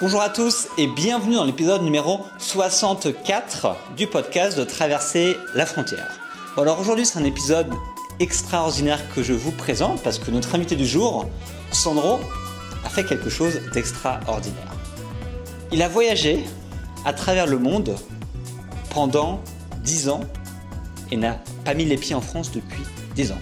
Bonjour à tous et bienvenue dans l'épisode numéro 64 du podcast de Traverser la frontière. Alors aujourd'hui c'est un épisode extraordinaire que je vous présente parce que notre invité du jour, Sandro, a fait quelque chose d'extraordinaire. Il a voyagé à travers le monde pendant 10 ans et n'a pas mis les pieds en France depuis 10 ans.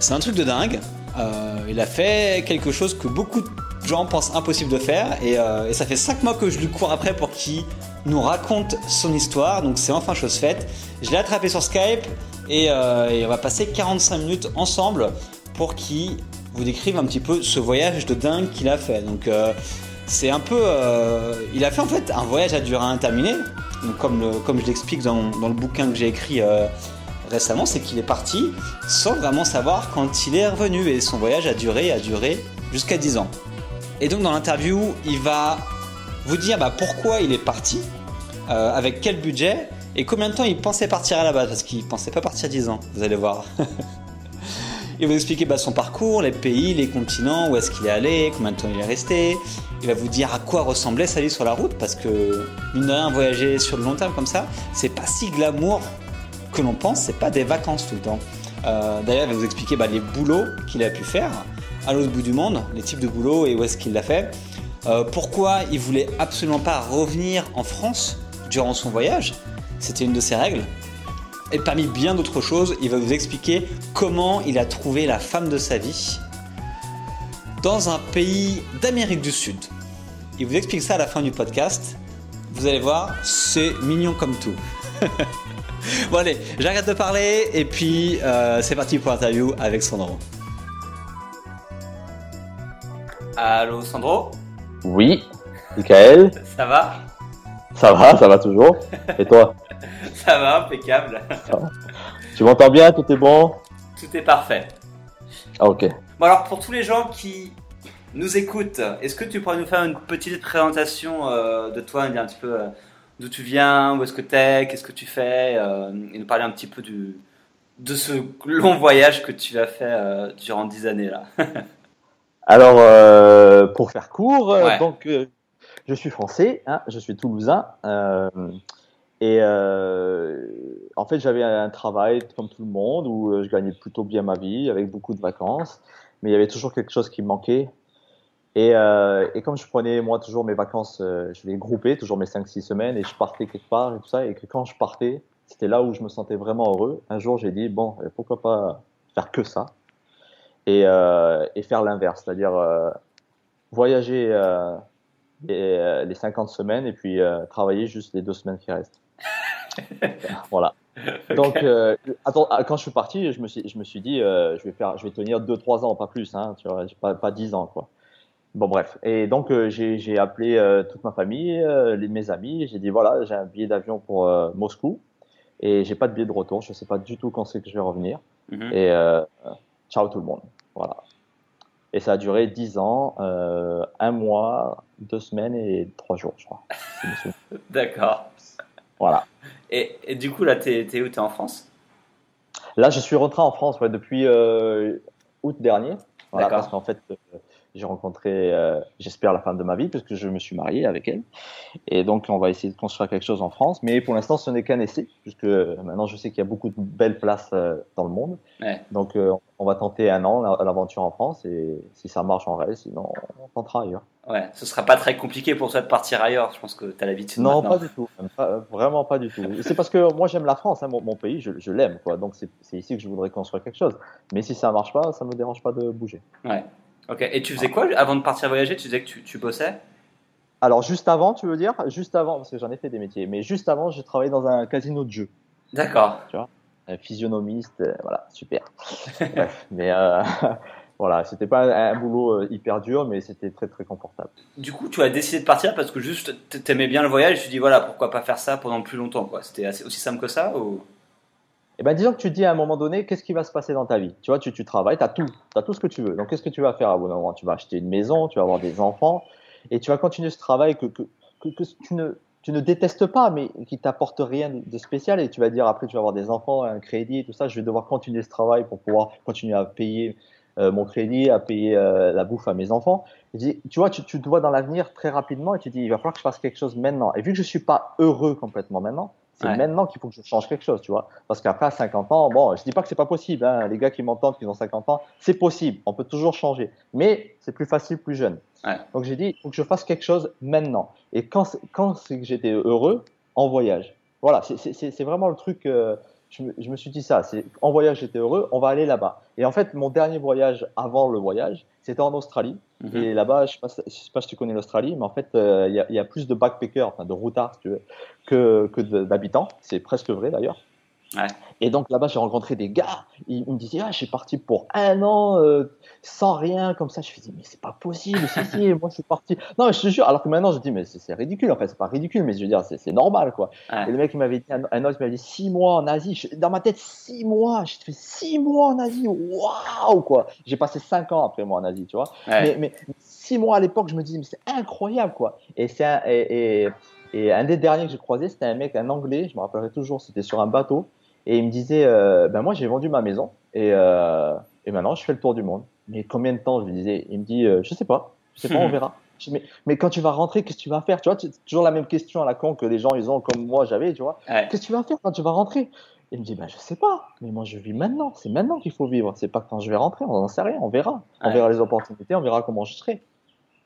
C'est un truc de dingue. Euh, il a fait quelque chose que beaucoup de gens pensent impossible de faire et, euh, ça fait 5 mois que je lui cours après pour qu'il nous raconte son histoire. Donc c'est enfin chose faite. Je l'ai attrapé sur Skype et, euh, on va passer 45 minutes ensemble pour qu'il vous décrive un petit peu ce voyage de dingue qu'il a fait. Donc euh, c'est un peu... il a fait en fait un voyage à durée interminée. Donc, comme, je l'explique dans, dans le bouquin que j'ai écrit récemment, c'est qu'il est parti sans vraiment savoir quand il est revenu. Et son voyage a duré, a duré jusqu'à 10 ans. Et donc dans l'interview, il va vous dire bah, pourquoi il est parti, euh, avec quel budget et combien de temps il pensait partir à la base, parce qu'il pensait pas partir 10 ans, vous allez voir. il va vous expliquer bah, son parcours, les pays, les continents, où est-ce qu'il est allé, combien de temps il est resté. Il va vous dire à quoi ressemblait sa vie sur la route, parce que mine de rien, voyager sur le long terme comme ça, c'est pas si glamour que l'on pense, c'est pas des vacances tout le temps. Euh, D'ailleurs, il va vous expliquer bah, les boulots qu'il a pu faire à l'autre bout du monde, les types de boulots et où est-ce qu'il l'a fait. Euh, pourquoi il voulait absolument pas revenir en France durant son voyage, c'était une de ses règles. Et parmi bien d'autres choses, il va vous expliquer comment il a trouvé la femme de sa vie dans un pays d'Amérique du Sud. Il vous explique ça à la fin du podcast. Vous allez voir, c'est mignon comme tout. bon allez, j'arrête de parler et puis euh, c'est parti pour l'interview avec Sandro. Allô Sandro, Oui, Michael, ça va ça va, ça va toujours. Et toi Ça va, impeccable. Tu m'entends bien Tout est bon Tout est parfait. Ah, ok. Bon alors pour tous les gens qui nous écoutent, est-ce que tu pourrais nous faire une petite présentation euh, de toi, dire un petit peu euh, d'où tu viens, où est-ce que tu es, qu'est-ce que tu fais, euh, et nous parler un petit peu du, de ce long voyage que tu as fait durant 10 années là. Alors, euh, pour faire court, euh, Ouais. donc, euh, je suis français, hein, je suis toulousain. euh, et euh, en fait, j'avais un travail comme tout le monde où euh, je gagnais plutôt bien ma vie, avec beaucoup de vacances. Mais il y avait toujours quelque chose qui me manquait. Et, euh, et comme je prenais moi toujours mes vacances, je les groupais, toujours mes 5-6 semaines, et je partais quelque part et tout ça, et que quand je partais, c'était là où je me sentais vraiment heureux. Un jour, j'ai dit, bon, pourquoi pas faire que ça? Et, euh, et faire l'inverse, c'est-à-dire euh, voyager euh, les, euh, les 50 semaines et puis travailler juste les deux semaines qui restent. voilà. Donc, euh, attends, ah, quand je suis parti, je me suis, je me suis dit, euh, je vais faire, je vais tenir 2-3 ans, pas plus, hein, tu vois, pas, pas 10 ans, quoi. Bon, bref. Et donc, euh, j'ai appelé toute ma famille, les, mes amis, j'ai dit, voilà, j'ai un billet d'avion pour Moscou et j'ai pas de billet de retour, je sais pas du tout quand c'est que je vais revenir. Mhm. Et ciao tout le monde. Voilà. Et ça a duré 10 ans, euh, un mois, deux semaines et trois jours, je crois. si. D'accord. Voilà. Et, et du coup là, t'es es où? T'es en France? Là, je suis rentré en France ouais, depuis euh, août dernier. Voilà, D'accord. parce qu'en fait, euh, j'ai rencontré, euh, j'espère, la femme de ma vie, puisque je me suis marié avec elle. Et donc, on va essayer de construire quelque chose en France. Mais pour l'instant, ce n'est qu'un essai, puisque maintenant, je sais qu'il y a beaucoup de belles places euh, dans le monde. Ouais. Donc, euh, on va tenter un an la- l'aventure en France. Et si ça marche, on reste. Sinon, on tentera ailleurs. Ouais, ce sera pas très compliqué pour toi de partir ailleurs. Je pense que t'as l'habitude. Non, maintenant. pas du tout. pas- vraiment pas du tout. C'est parce que moi, j'aime la France, hein, mon, mon pays, je, je l'aime. quoi. Donc, c'est c'est ici que je voudrais construire quelque chose. Mais si ça marche pas, ça me dérange pas de bouger. Ouais. Ok. Et tu faisais quoi avant de partir voyager? Tu disais que tu, tu bossais? Alors, juste avant, tu veux dire? Juste avant, parce que j'en ai fait des métiers. Mais juste avant, j'ai travaillé dans un casino de jeux. D'accord. Un physionomiste, euh, voilà, super. Bref, mais euh, voilà, c'était pas un, boulot euh, hyper dur, mais c'était très très confortable. Du coup, tu as décidé de partir parce que juste t'aimais bien le voyage. Tu dis voilà, pourquoi pas faire ça pendant plus longtemps quoi. C'était aussi simple que ça ou? Et ben, disons que tu te dis à un moment donné, qu'est-ce qui va se passer dans ta vie? Tu vois, tu, tu travailles, tu as tout, tu as tout ce que tu veux. Donc, qu'est-ce que tu vas faire à bout moment? Tu vas acheter une maison, tu vas avoir des enfants, et tu vas continuer ce travail que, que, que, tu, ne, tu ne détestes pas, mais qui t'apporte rien de spécial. Et tu vas dire, après, tu vas avoir des enfants, un crédit, tout ça, je vais devoir continuer ce travail pour pouvoir continuer à payer mon crédit, à payer la bouffe à mes enfants. Dis, tu vois, tu, tu te vois dans l'avenir très rapidement et tu dis, il va falloir que je fasse quelque chose maintenant. Et vu que je suis pas heureux complètement maintenant, c'est maintenant qu'il faut que je change quelque chose, tu vois. Parce qu'après, à 50 ans, bon, je dis pas que c'est pas possible. Hein. Les gars qui m'entendent, qui ont 50 ans, c'est possible. On peut toujours changer. Mais c'est plus facile, plus jeune. Donc j'ai dit, il faut que je fasse quelque chose maintenant. Et quand, quand c'est que j'étais heureux, en voyage. Voilà, c'est vraiment le truc. Euh, je, me, je, me, suis dit ça. C'est en voyage, j'étais heureux. On va aller là-bas. Et en fait, mon dernier voyage avant le voyage, c'était en Australie. Mhm. Et là-bas, je ne sais, sais, pas si tu connais l'Australie, mais en fait, euh, il y, a, y, a plus de backpackers, enfin de routards, si tu veux, que, que d'habitants. C'est presque vrai d'ailleurs. Et donc là-bas, j'ai rencontré des gars. Ils, me disaient, ah, je suis parti pour un an euh, sans rien, comme ça. Je me dis, mais c'est pas possible. si, si, moi, je suis parti. Non, mais je te jure. Alors que maintenant, je dis, mais c'est ridicule. En fait, c'est pas ridicule, mais je veux dire, c'est normal, quoi. Et le mec, il m'avait dit, un, autre, il m'avait dit, six mois en Asie. dans ma tête, six mois. J'ai fait six mois en Asie. Waouh, quoi. J'ai passé cinq ans après moi en Asie, tu vois. Mais, mais, six mois à l'époque, je me dis, mais c'est incroyable, quoi. Et c'est un, et, et un des derniers que j'ai croisé, c'était un mec, un anglais, je me rappellerai toujours, c'était sur un bateau. Et il me disait, euh, ben moi j'ai vendu ma maison et, euh, et maintenant je fais le tour du monde. Mais combien de temps Je lui disais, il me dit, euh, je sais pas, je sais pas, on verra. mais, mais, quand tu vas rentrer, qu'est-ce que tu vas faire? Tu vois, c'est toujours la même question à la con que les gens ils ont comme moi j'avais, tu vois. Qu'est-ce que tu vas faire quand tu vas rentrer? Il me dit, ben je sais pas, mais moi je vis maintenant. C'est maintenant qu'il faut vivre. C'est pas quand je vais rentrer. On n'en sait rien. On verra. On verra les opportunités. On verra comment je serai.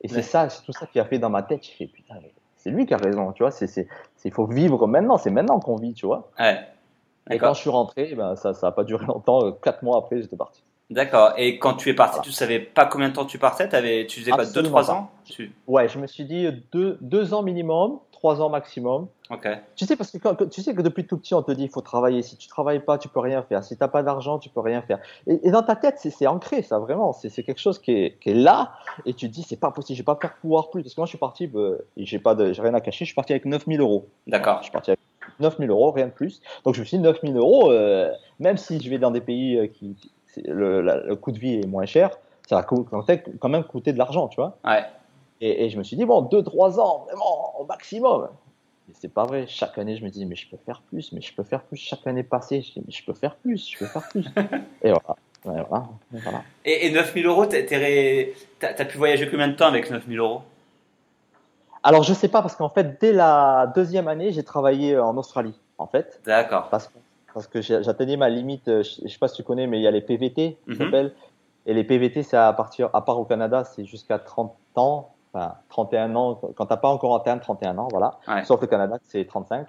Et c'est ça, c'est tout ça qui a fait dans ma tête. J'ai fait putain, c'est lui qui a raison, tu vois. C'est, c'est, il faut vivre maintenant. C'est maintenant qu'on vit, tu vois. Ouais. Et quand je suis rentré, ben, ça n'a pas duré longtemps. Euh, quatre mois après, j'étais parti. D'accord. Et quand tu es parti, tu tu savais pas combien de temps tu partais? Avais, Tu faisais pas deux, trois ans? Tu... Ouais, je me suis dit deux, deux ans minimum, trois ans maximum. Ok. Tu sais, parce que quand, tu sais que depuis tout petit, on te dit il faut travailler. Si tu travailles pas, tu peux rien faire. Si tu n'as pas d'argent, tu peux rien faire. Et, dans ta tête, c'est ancré, ça, vraiment. C'est quelque chose qui est, qui est, là. Et tu te dis, c'est pas possible, je vais pas faire pouvoir plus. Parce que moi, je suis parti, ben, j'ai pas de, rien à cacher, je suis parti avec 9000 euros. D'accord. Je suis parti avec 9000 euros, rien de plus. Donc je me suis dit 9000 euros, euh, même si je vais dans des pays euh, qui le, le, coût de vie est moins cher, ça va quand même coûter de l'argent, tu vois. Ouais. Et, et, je me suis dit bon, 2-3 ans, vraiment au maximum. Et c'est pas vrai. Chaque année, je me dis mais je peux faire plus, mais je peux faire plus. Chaque année passée, je dis mais je peux faire plus, je peux faire plus. et voilà. Ouais, voilà, voilà. Et, et 9000 euros, tu as, pu voyager combien de temps avec 9000 euros? Alors, je sais pas, parce qu'en fait, dès la deuxième année, j'ai travaillé en Australie, en fait. D'accord. Parce, parce que j'atteignais ma limite, euh, je, sais pas si tu connais, mais il y a les PVT, qui mm Et les PVT, c'est à partir, à part au Canada, c'est jusqu'à 30 ans, enfin, 31 ans, quand t'as pas encore atteint 31 ans, voilà. Sauf le Canada, c'est 35.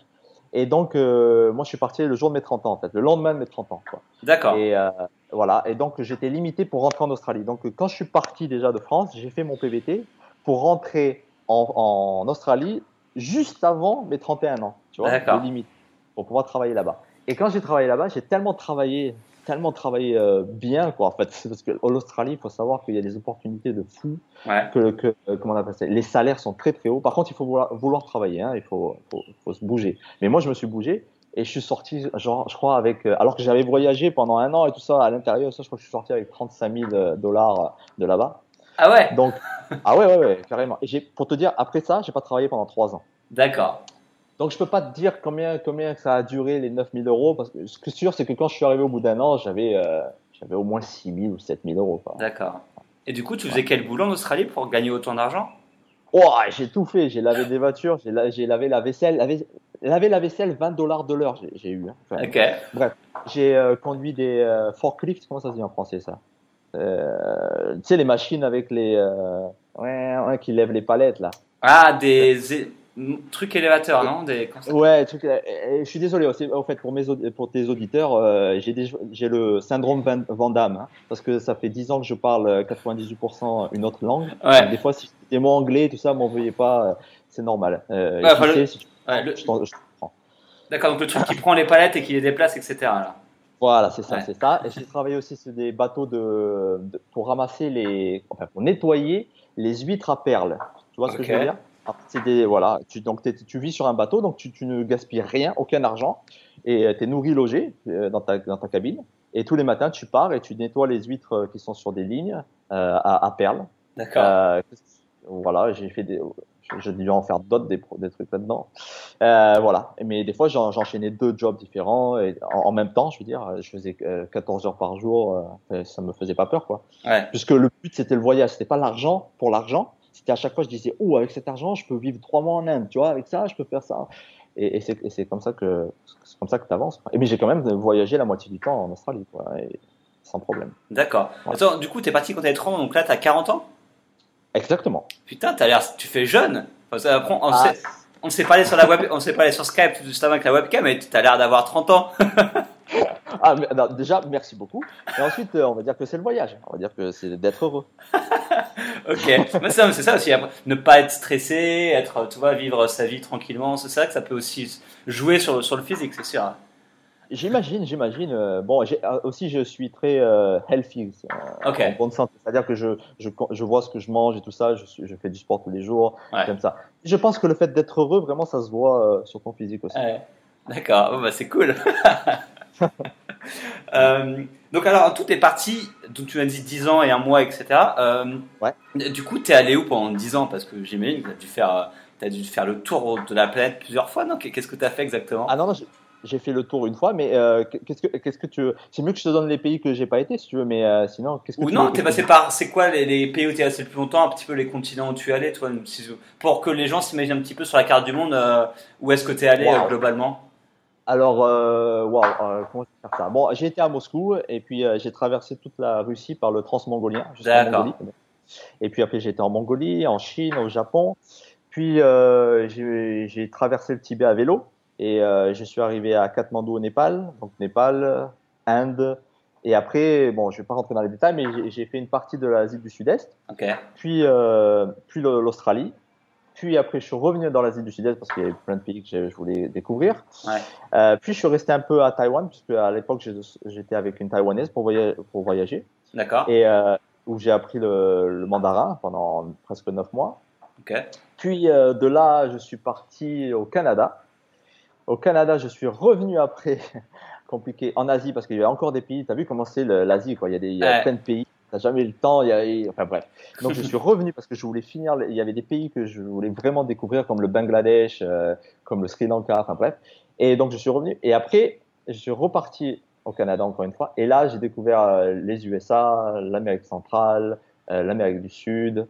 Et donc, euh, moi, je suis parti le jour de mes 30 ans, en fait, le lendemain de mes 30 ans. D'accord. Et euh, voilà. Et donc, j'étais limité pour rentrer en Australie. Donc, quand je suis parti déjà de France, j'ai fait mon PVT pour rentrer en, Australie juste avant mes 31 ans, tu vois, de limite, pour pouvoir travailler là-bas. Et quand j'ai travaillé là-bas, j'ai tellement travaillé, tellement travaillé euh, bien, quoi, en fait, parce que l'Australie, il faut savoir qu'il y a des opportunités de fou, que, que euh, comment on appelle ça, les salaires sont très très hauts. Par contre, il faut vouloir, travailler, hein, il faut, faut, se bouger. Mais moi, je me suis bougé et je suis sorti, genre, je crois, avec, euh, alors que j'avais voyagé pendant un an et tout ça à l'intérieur, ça, je crois que je suis sorti avec 35 000 dollars de là-bas. Ah ouais? Donc, ah ouais, ouais, ouais, carrément. Et j'ai, pour te dire, après ça, j'ai pas travaillé pendant trois ans. D'accord. Donc, je peux pas te dire combien, combien ça a duré les 9000 euros, parce que ce qui est sûr, c'est que quand je suis arrivé au bout d'un an, j'avais, euh, j'avais au moins 6000 ou 7000 euros. D'accord. Et du coup, tu faisais quel boulot en Australie pour gagner autant d'argent? Oh, j'ai tout fait. J'ai lavé des voitures, j'ai, lavé la vaisselle. Lavé, laver la vaisselle, 20 dollars de l'heure, j'ai, eu. Hein. ok. Bref, j'ai euh, conduit des euh, forklifts, comment ça se dit en français ça? Euh, tu sais, les machines avec les. Ouais, ouais, qui lèvent les palettes, là. Ah, des trucs élévateurs, non des... Ouais, trucs, je suis désolé aussi, en fait, pour, mes, pour tes auditeurs, euh, j'ai le syndrome Van, Damme, hein, parce que ça fait 10 ans que je parle 98% une autre langue. Ouais. des fois, si des mots anglais, tout ça, m'en veuillez pas, c'est normal. Euh, D'accord, donc le truc qui prend les palettes et qui les déplace, etc. Là. Voilà, c'est ça, c'est ça. Et j'ai travaillé aussi sur des bateaux de, pour ramasser les, enfin, pour nettoyer les huîtres à perles. Tu vois ce que je veux dire? Des, voilà, tu, donc tu vis sur un bateau, donc tu, tu ne gaspilles rien, aucun argent, et euh, tu es nourri, logé euh, dans, ta, dans ta cabine. Et tous les matins, tu pars et tu nettoies les huîtres euh, qui sont sur des lignes à, à, perles. D'accord. voilà, j'ai fait des, j'ai dû en faire d'autres des, des trucs là-dedans. Euh, voilà. Mais des fois, j'en- j'enchaînais deux jobs différents et en, en même temps, je veux dire, je faisais euh, 14 heures par jour. euh, ça me faisait pas peur, quoi. Ouais. Puisque le but, c'était le voyage. C'était pas l'argent pour l'argent. C'était à chaque fois, je disais, oh, avec cet argent, je peux vivre trois mois en Inde. Tu vois, avec ça, je peux faire ça. Et, et c'est comme ça que c'est comme ça que t'avances. quoi. Et mais j'ai quand même voyagé la moitié du temps en Australie, quoi, et sans problème. D'accord. Ouais. Attends, du coup, t'es parti quand t'avais 30 ans, donc là, t'as 40 ans? Exactement. Putain, t'as l'air, tu fais jeune. Enfin, après, on, Ah, s'est, on s'est parlé sur la web, on s'est parlé sur Skype juste avant avec la webcam, et t'as l'air d'avoir 30 ans. Ah, mais, non, déjà, merci beaucoup. Et ensuite, euh, on va dire que c'est le voyage. On va dire que c'est d'être heureux. ok. Mais ça, c'est ça aussi. Ne pas être stressé, être, tu vois, vivre sa vie tranquillement. C'est ça que ça peut aussi jouer sur, sur le physique, c'est sûr. J'imagine, j'imagine. euh, bon, euh, aussi, je suis très euh, healthy, euh, Ok. en bonne santé. C'est-à-dire que je, je, je vois ce que je mange et tout ça. Je, je fais du sport tous les jours. Ouais. J'aime ça. Je pense que le fait d'être heureux, vraiment, ça se voit euh, sur ton physique aussi. Ouais. D'accord, bah, c'est cool. Euh, donc alors, tout est parti, donc tu m'as dit 10 ans et un mois, etc. Euh, Ouais. Du coup, t'es allé où pendant 10 ans? Parce que j'imagine que t'as dû faire, euh, t'as dû faire le tour de la planète plusieurs fois, non? Qu'est-ce que t'as fait exactement? Ah non, non, j'ai- fait le tour une fois, mais euh, qu'est-ce que, qu'est-ce que tu veux? C'est mieux que je te donne les pays que j'ai pas été, si tu veux, mais euh, sinon, qu'est-ce que Ou tu non, t'es passé par, c'est quoi les, les pays où t'es resté le plus longtemps, un petit peu les continents où tu es allé, toi, pour que les gens s'imaginent un petit peu sur la carte du monde euh, où est-ce que t'es allé Wow. globalement? Alors, euh, waouh, euh, comment je vais faire ça? Bon, j'ai été à Moscou et puis euh, j'ai traversé toute la Russie par le transmongolien jusqu'en D'accord. Mongolie. Et puis après, j'ai été en Mongolie, en Chine, au Japon. Puis euh, j'ai traversé le Tibet à vélo et euh, je suis arrivé à Katmandou au Népal, donc Népal, Inde. Et après, bon, je vais pas rentrer dans les détails, mais j'ai- fait une partie de l'Asie du Sud-Est, Ok. puis euh, puis l'Australie. Puis après, je suis revenu dans l'Asie du Sud-Est parce qu'il y avait plein de pays que je voulais découvrir. Ouais. Euh, puis je suis resté un peu à Taïwan, puisque à l'époque j'étais avec une Taïwanaise pour, voya- pour voyager, D'accord. et euh, où j'ai appris le, le mandarin pendant presque neuf mois. Ok. Puis euh, de là, je suis parti au Canada. Au Canada, je suis revenu après, compliqué, en Asie, parce qu'il y avait encore des pays. Tu as vu comment c'est l'Asie, quoi. Il y a, des, il y a Ouais. plein de pays. T'as jamais eu le temps. Y a, enfin bref. Donc je suis revenu parce que je voulais finir. Il y avait des pays que je voulais vraiment découvrir, comme le Bangladesh, euh, comme le Sri Lanka, enfin bref. Et donc je suis revenu. Et après, je suis reparti au Canada encore une fois. Et là, j'ai découvert euh, les USA, l'Amérique centrale, euh, l'Amérique du Sud.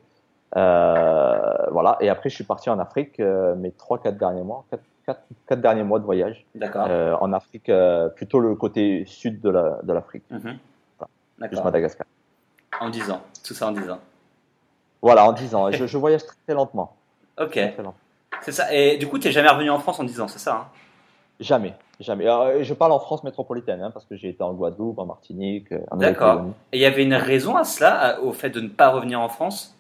Voilà. Et après, je suis parti en Afrique mes trois, quatre derniers mois, quatre, quatre, quatre derniers mois de voyage D'accord. euh, en Afrique, euh, plutôt le côté sud de la- de l'Afrique, Mhm. Madagascar. En 10 ans. Tout ça en 10 ans. Voilà, en 10 ans. Je, je voyage très, lentement. Ok. C'est ça. Et du coup, t'es jamais revenu en France en 10 ans, c'est ça hein? Jamais, jamais. Alors, je parle en France métropolitaine, hein, parce que j'ai été en Guadeloupe, en Martinique, euh, en D'accord. Et il y avait une raison à cela, au fait de ne pas revenir en France?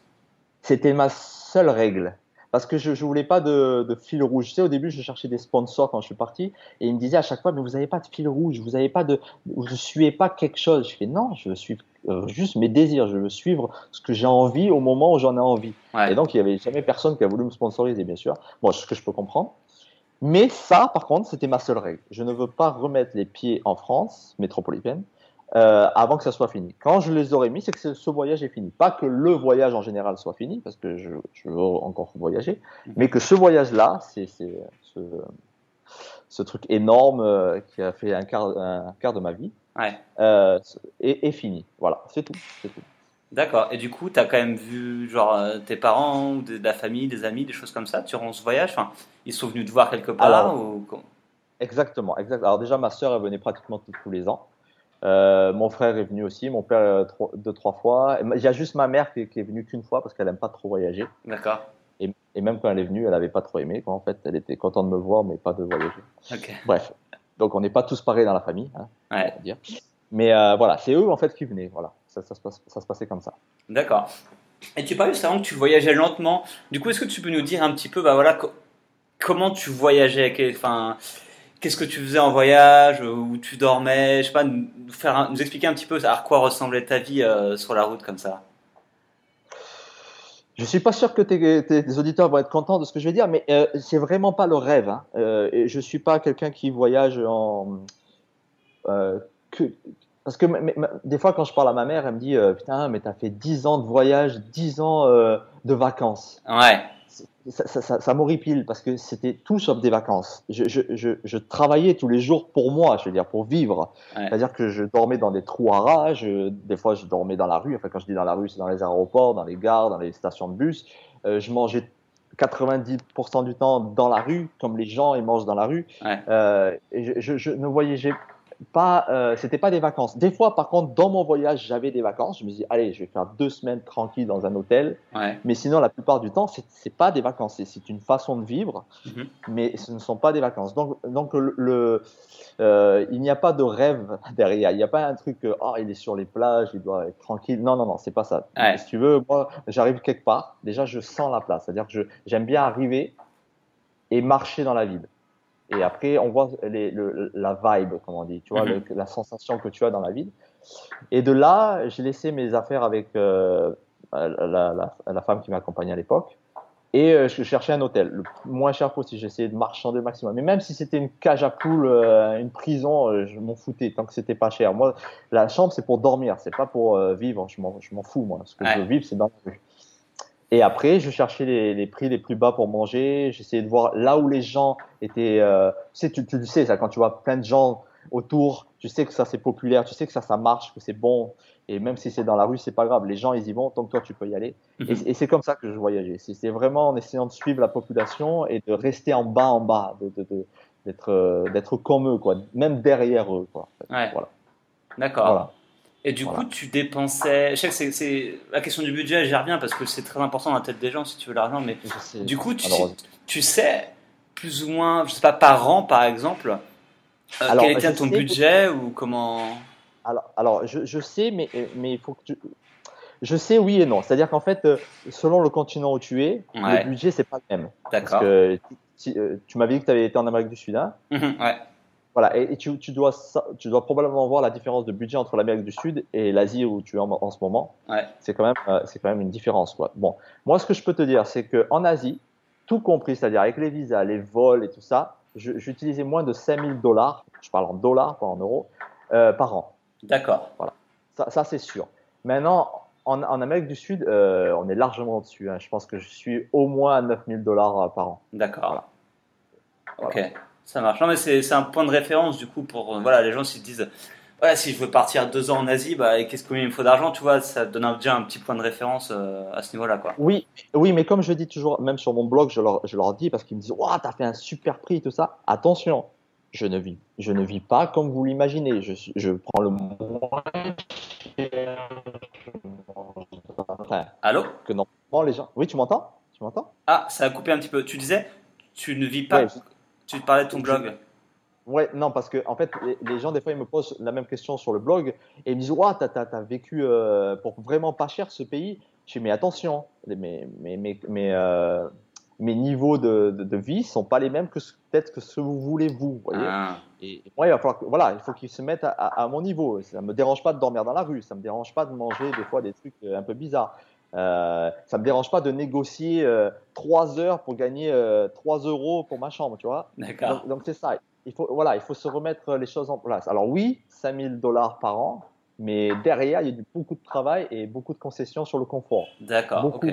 C'était ma seule règle. Parce que je ne voulais pas de, de fil rouge. Tu sais, au début, je cherchais des sponsors quand je suis parti. Et ils me disaient à chaque fois, mais vous n'avez pas de fil rouge, vous n'avez pas de, vous ne suivez pas quelque chose. Je fais, non, je veux suivre euh, juste mes désirs. Je veux suivre ce que j'ai envie au moment où j'en ai envie. Ouais. Et donc, il n'y avait jamais personne qui a voulu me sponsoriser, bien sûr. Bon, ce que je peux comprendre. Mais ça, par contre, c'était ma seule règle. Je ne veux pas remettre les pieds en France métropolitaine euh, avant que ça soit fini. Quand je les aurais mis, c'est que ce- voyage est fini. Pas que le voyage en général soit fini, parce que je, je veux encore voyager, Mhm. mais que ce voyage-là, c'est ce, ce truc énorme euh, qui a fait un quart, un quart de ma vie, Ouais. euh, est, est fini. Voilà, c'est tout. D'accord. Et du coup, t'as quand même vu genre tes parents, ou de, la famille, des amis, des choses comme ça durant ce voyage? Enfin, ils sont venus te voir quelque part Alors, ou... comment Exactement, exact. Alors déjà, ma sœur, elle venait pratiquement tous les ans. Euh, mon frère est venu aussi, mon père euh, trois- deux, trois fois. Il y a juste ma mère qui, qui est venue qu'une fois parce qu'elle aime pas trop voyager. D'accord. Et, et même quand elle est venue, elle avait pas trop aimé. Quoi, en fait, elle était contente de me voir, mais pas de voyager. Bref, donc on n'est pas tous pareils dans la famille, hein, Ouais. dire. Mais euh, voilà, c'est eux en fait qui venaient. Voilà, ça, ça, se, passe- ça se passait comme ça. D'accord. Et tu parlais juste avant que tu voyageais lentement? Du coup, est-ce que tu peux nous dire un petit peu, bah voilà, co- comment tu voyageais? Enfin, qu'est-ce que tu faisais en voyage euh, Où tu dormais Je sais pas, nous, nous faire un- nous expliquer un petit peu à quoi ressemblait ta vie euh, sur la route comme ça. Je suis pas sûr que tes, tes- tes auditeurs vont être contents de ce que je vais dire, mais euh, c'est vraiment pas le rêve. Hein. Euh, et je suis pas quelqu'un qui voyage en euh, que parce que des fois quand je parle à ma mère, elle me dit putain mais t'as fait 10 ans de voyage, 10 ans de vacances. Ouais. Ça, ça, ça, m'horripile parce que c'était tout sauf des vacances. Je, je, je, je, travaillais tous les jours pour moi, je veux dire, pour vivre. C'est-à-dire que je dormais dans des trous à rage, des fois je dormais dans la rue. Enfin, quand je dis dans la rue, c'est dans les aéroports, dans les gares, dans les stations de bus. Euh, je mangeais 90% du temps dans la rue, comme les gens ils mangent dans la rue. Euh, et je, je, ne voyais pas, euh, c'était pas des vacances. Des fois, par contre, dans mon voyage, j'avais des vacances. Je me dis, allez, je vais faire deux semaines tranquille dans un hôtel. Mais sinon, la plupart du temps, c'est, c'est pas des vacances. C'est, une façon de vivre, mhm. mais ce ne sont pas des vacances. Donc, donc le, euh, il n'y a pas de rêve derrière. Il n'y a pas un truc, oh, il est sur les plages, il doit être tranquille. Non, non, non, c'est pas ça. Si tu veux, moi, j'arrive quelque part. Déjà, je sens la place. C'est-à-dire que je, j'aime bien arriver et marcher dans la ville. Et après, on voit les, le, la vibe, comme on dit, tu vois, mhm. la sensation que tu as dans la ville. Et de là, j'ai laissé mes affaires avec euh, la, la, la, femme qui m'accompagnait à l'époque. Et euh, je cherchais un hôtel, le moins cher possible. J'essayais de marchander au maximum. Mais même si c'était une cage à poules, euh, une prison, je m'en foutais tant que c'était pas cher. Moi, la chambre, c'est pour dormir, c'est pas pour vivre. Je m'en fous, moi. Ce que je veux vivre, c'est dans la rue. Et après, je cherchais les, les, prix les plus bas pour manger. J'essayais de voir là où les gens étaient. Euh, tu sais, tu, tu, le sais, ça, quand tu vois plein de gens autour, tu sais que ça c'est populaire, tu sais que ça ça marche, que c'est bon. Et même si c'est dans la rue, c'est pas grave. Les gens ils y vont, tant que toi tu peux y aller. Mhm. Et, c'est comme ça que je voyageais. C'est vraiment en essayant de suivre la population et de rester en bas, en bas, d'être de, de, euh, d'être comme eux, quoi. Même derrière eux, quoi. Ouais. Voilà. D'accord. Voilà. Et du coup, tu dépensais. Je sais que c'est la question du budget, j'y reviens parce que c'est très important dans la tête des gens si tu veux l'argent. Mais du coup, tu, tu, sais plus ou moins, je sais pas, par an par exemple, euh, quel était ton budget ou comment? Alors, alors je, je, sais, mais, mais il faut que tu. Je sais oui et non. C'est-à-dire qu'en fait, euh, selon le continent où tu es, le budget c'est pas le même. D'accord. Parce que tu, euh, tu m'avais dit que tu avais été en Amérique du Sud, hein mhm, Ouais. Voilà, et, tu, tu, dois, tu dois probablement voir la différence de budget entre l'Amérique du Sud et l'Asie où tu es en, ce moment. Ouais. C'est quand même, euh, c'est quand même une différence, quoi. Bon, moi, ce que je peux te dire, c'est que en Asie, tout compris, c'est-à-dire avec les visas, les vols et tout ça, j'utilisais moins de 5000 dollars, je parle en dollars, pas en euros, euh, par an. D'accord. Voilà, ça, ça c'est sûr. Maintenant, en, en, Amérique du Sud, euh, on est largement au-dessus. Hein. Je pense que je suis au moins à 9000 dollars euh, par an. D'accord. Voilà. Ok. Ça marche. Non, mais c'est un point de référence du coup pour euh, voilà, les gens s'ils disent voilà, si je veux partir deux ans en Asie, bah, qu'est-ce qu'il me faut d'argent, tu vois, ça donne déjà un petit point de référence euh, à ce niveau-là, quoi. Oui, oui, mais comme je dis toujours, même sur mon blog, je leur, je leur dis parce qu'ils me disent, waouh, t'as fait un super prix, tout ça. Attention, je ne vis, je ne vis pas comme vous l'imaginez. Je, je prends le moins Allô? Que normalement les gens. Oui, tu m'entends? Tu m'entends? Ah, ça a coupé un petit peu. Tu disais, tu ne vis pas. Tu parlais de ton blog Ouais, non, parce que en fait, les, gens, des fois, ils me posent la même question sur le blog et ils me disent Waouh, t'as as, vécu euh, pour vraiment pas cher ce pays. Je dis Mais attention, mes, mes, mes, mes, euh, mes niveaux de, de, vie sont pas les mêmes que peut-être que ce que vous voulez, vous. voyez ah. Et moi, il va falloir voilà, il faut qu'ils se mettent à, à, mon niveau. Ça me dérange pas de dormir dans la rue, ça me dérange pas de manger des fois des trucs euh, un peu bizarres. Euh, ça me dérange pas de négocier euh, 3 heures pour gagner euh, 3 euros pour ma chambre, tu vois. D'accord. Donc c'est ça. Il faut, voilà, il faut se remettre les choses en place. Alors oui, 5000 dollars par an, mais derrière, il y a beaucoup de travail et beaucoup de concessions sur le confort. D'accord. Ok.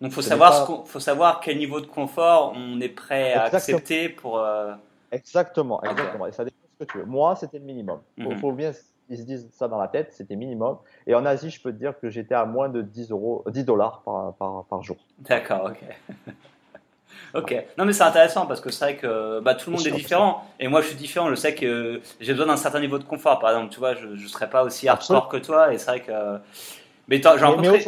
Donc faut savoir, faut savoir quel niveau de confort on est prêt à accepter pour. Euh, exactement, exactement. Et ça dépend de ce que tu veux. Moi, c'était le minimum. Il mhm. faut bien ils se disent ça dans la tête, c'était minimum. Et en Asie, je peux te dire que j'étais à moins de 10 euros, 10 dollars par, par, par jour. D'accord, ok. ok. Non, mais c'est intéressant parce que c'est vrai que bah, tout le monde est différent. Et moi, je suis différent. Je sais que j'ai besoin d'un certain niveau de confort. Par exemple, tu vois, je ne serais pas aussi hardcore que toi. Et c'est vrai que. Mais j'ai rencontré.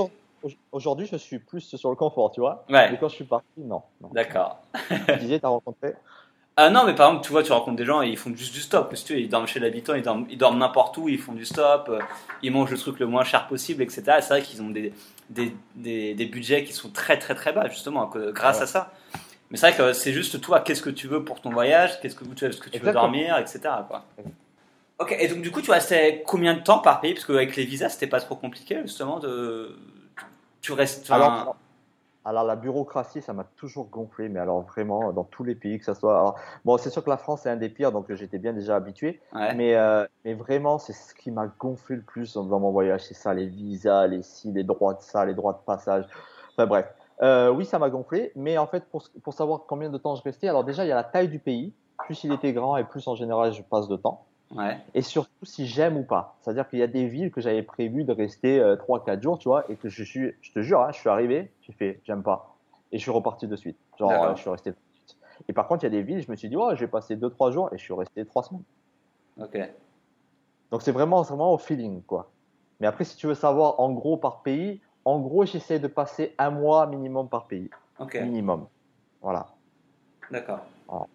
Aujourd'hui, je suis plus sur le confort, tu vois. Ouais. Et quand je suis parti, non. D'accord. tu disais, tu as rencontré ah non, mais par exemple, tu vois, tu rencontres des gens et ils font juste du stop. Parce que, ils dorment chez l'habitant, ils dorment, ils dorment n'importe où, ils font du stop, euh, ils mangent le truc le moins cher possible, etc. c'est vrai qu'ils ont des, des, des, des, budgets qui sont très très très bas, justement, grâce à ça. Mais c'est vrai que c'est juste toi, qu'est-ce que tu veux pour ton voyage, qu'est-ce que, tu, que tu veux dormir, etc. Quoi. Ok, et donc du coup, tu restais combien de temps par pays? Parce qu'avec les visas, c'était pas trop compliqué, justement, de. Tu restes. Alors, alors la bureaucratie, ça m'a toujours gonflé, mais alors vraiment dans tous les pays que ça soit. Alors, bon, c'est sûr que la France est un des pires, donc j'étais bien déjà habitué. Mais euh, mais vraiment, c'est ce qui m'a gonflé le plus dans mon voyage, c'est ça, les visas, les si, les droits de ça, les droits de passage. Enfin bref. Euh, oui, ça m'a gonflé, mais en fait, pour, pour, savoir combien de temps je restais, alors déjà, il y a la taille du pays. Plus il était grand et plus en général je passe de temps. Ouais. Et surtout si j'aime ou pas. C'est-à-dire qu'il y a des villes que j'avais prévu de rester euh, 3-4 jours, tu vois, et que je suis, je te jure, hein, je suis arrivé, j'ai fait, j'aime pas. Et je suis reparti de suite. Genre, euh, je suis resté. Et par contre, il y a des villes, je me suis dit, ouais, je vais passer 2-3 jours et je suis resté 3 semaines. Ok. Donc c'est vraiment, vraiment au feeling, quoi. Mais après, si tu veux savoir en gros par pays, en gros, j'essaie de passer un mois minimum par pays. Ok. Minimum. Voilà. D'accord. Voilà.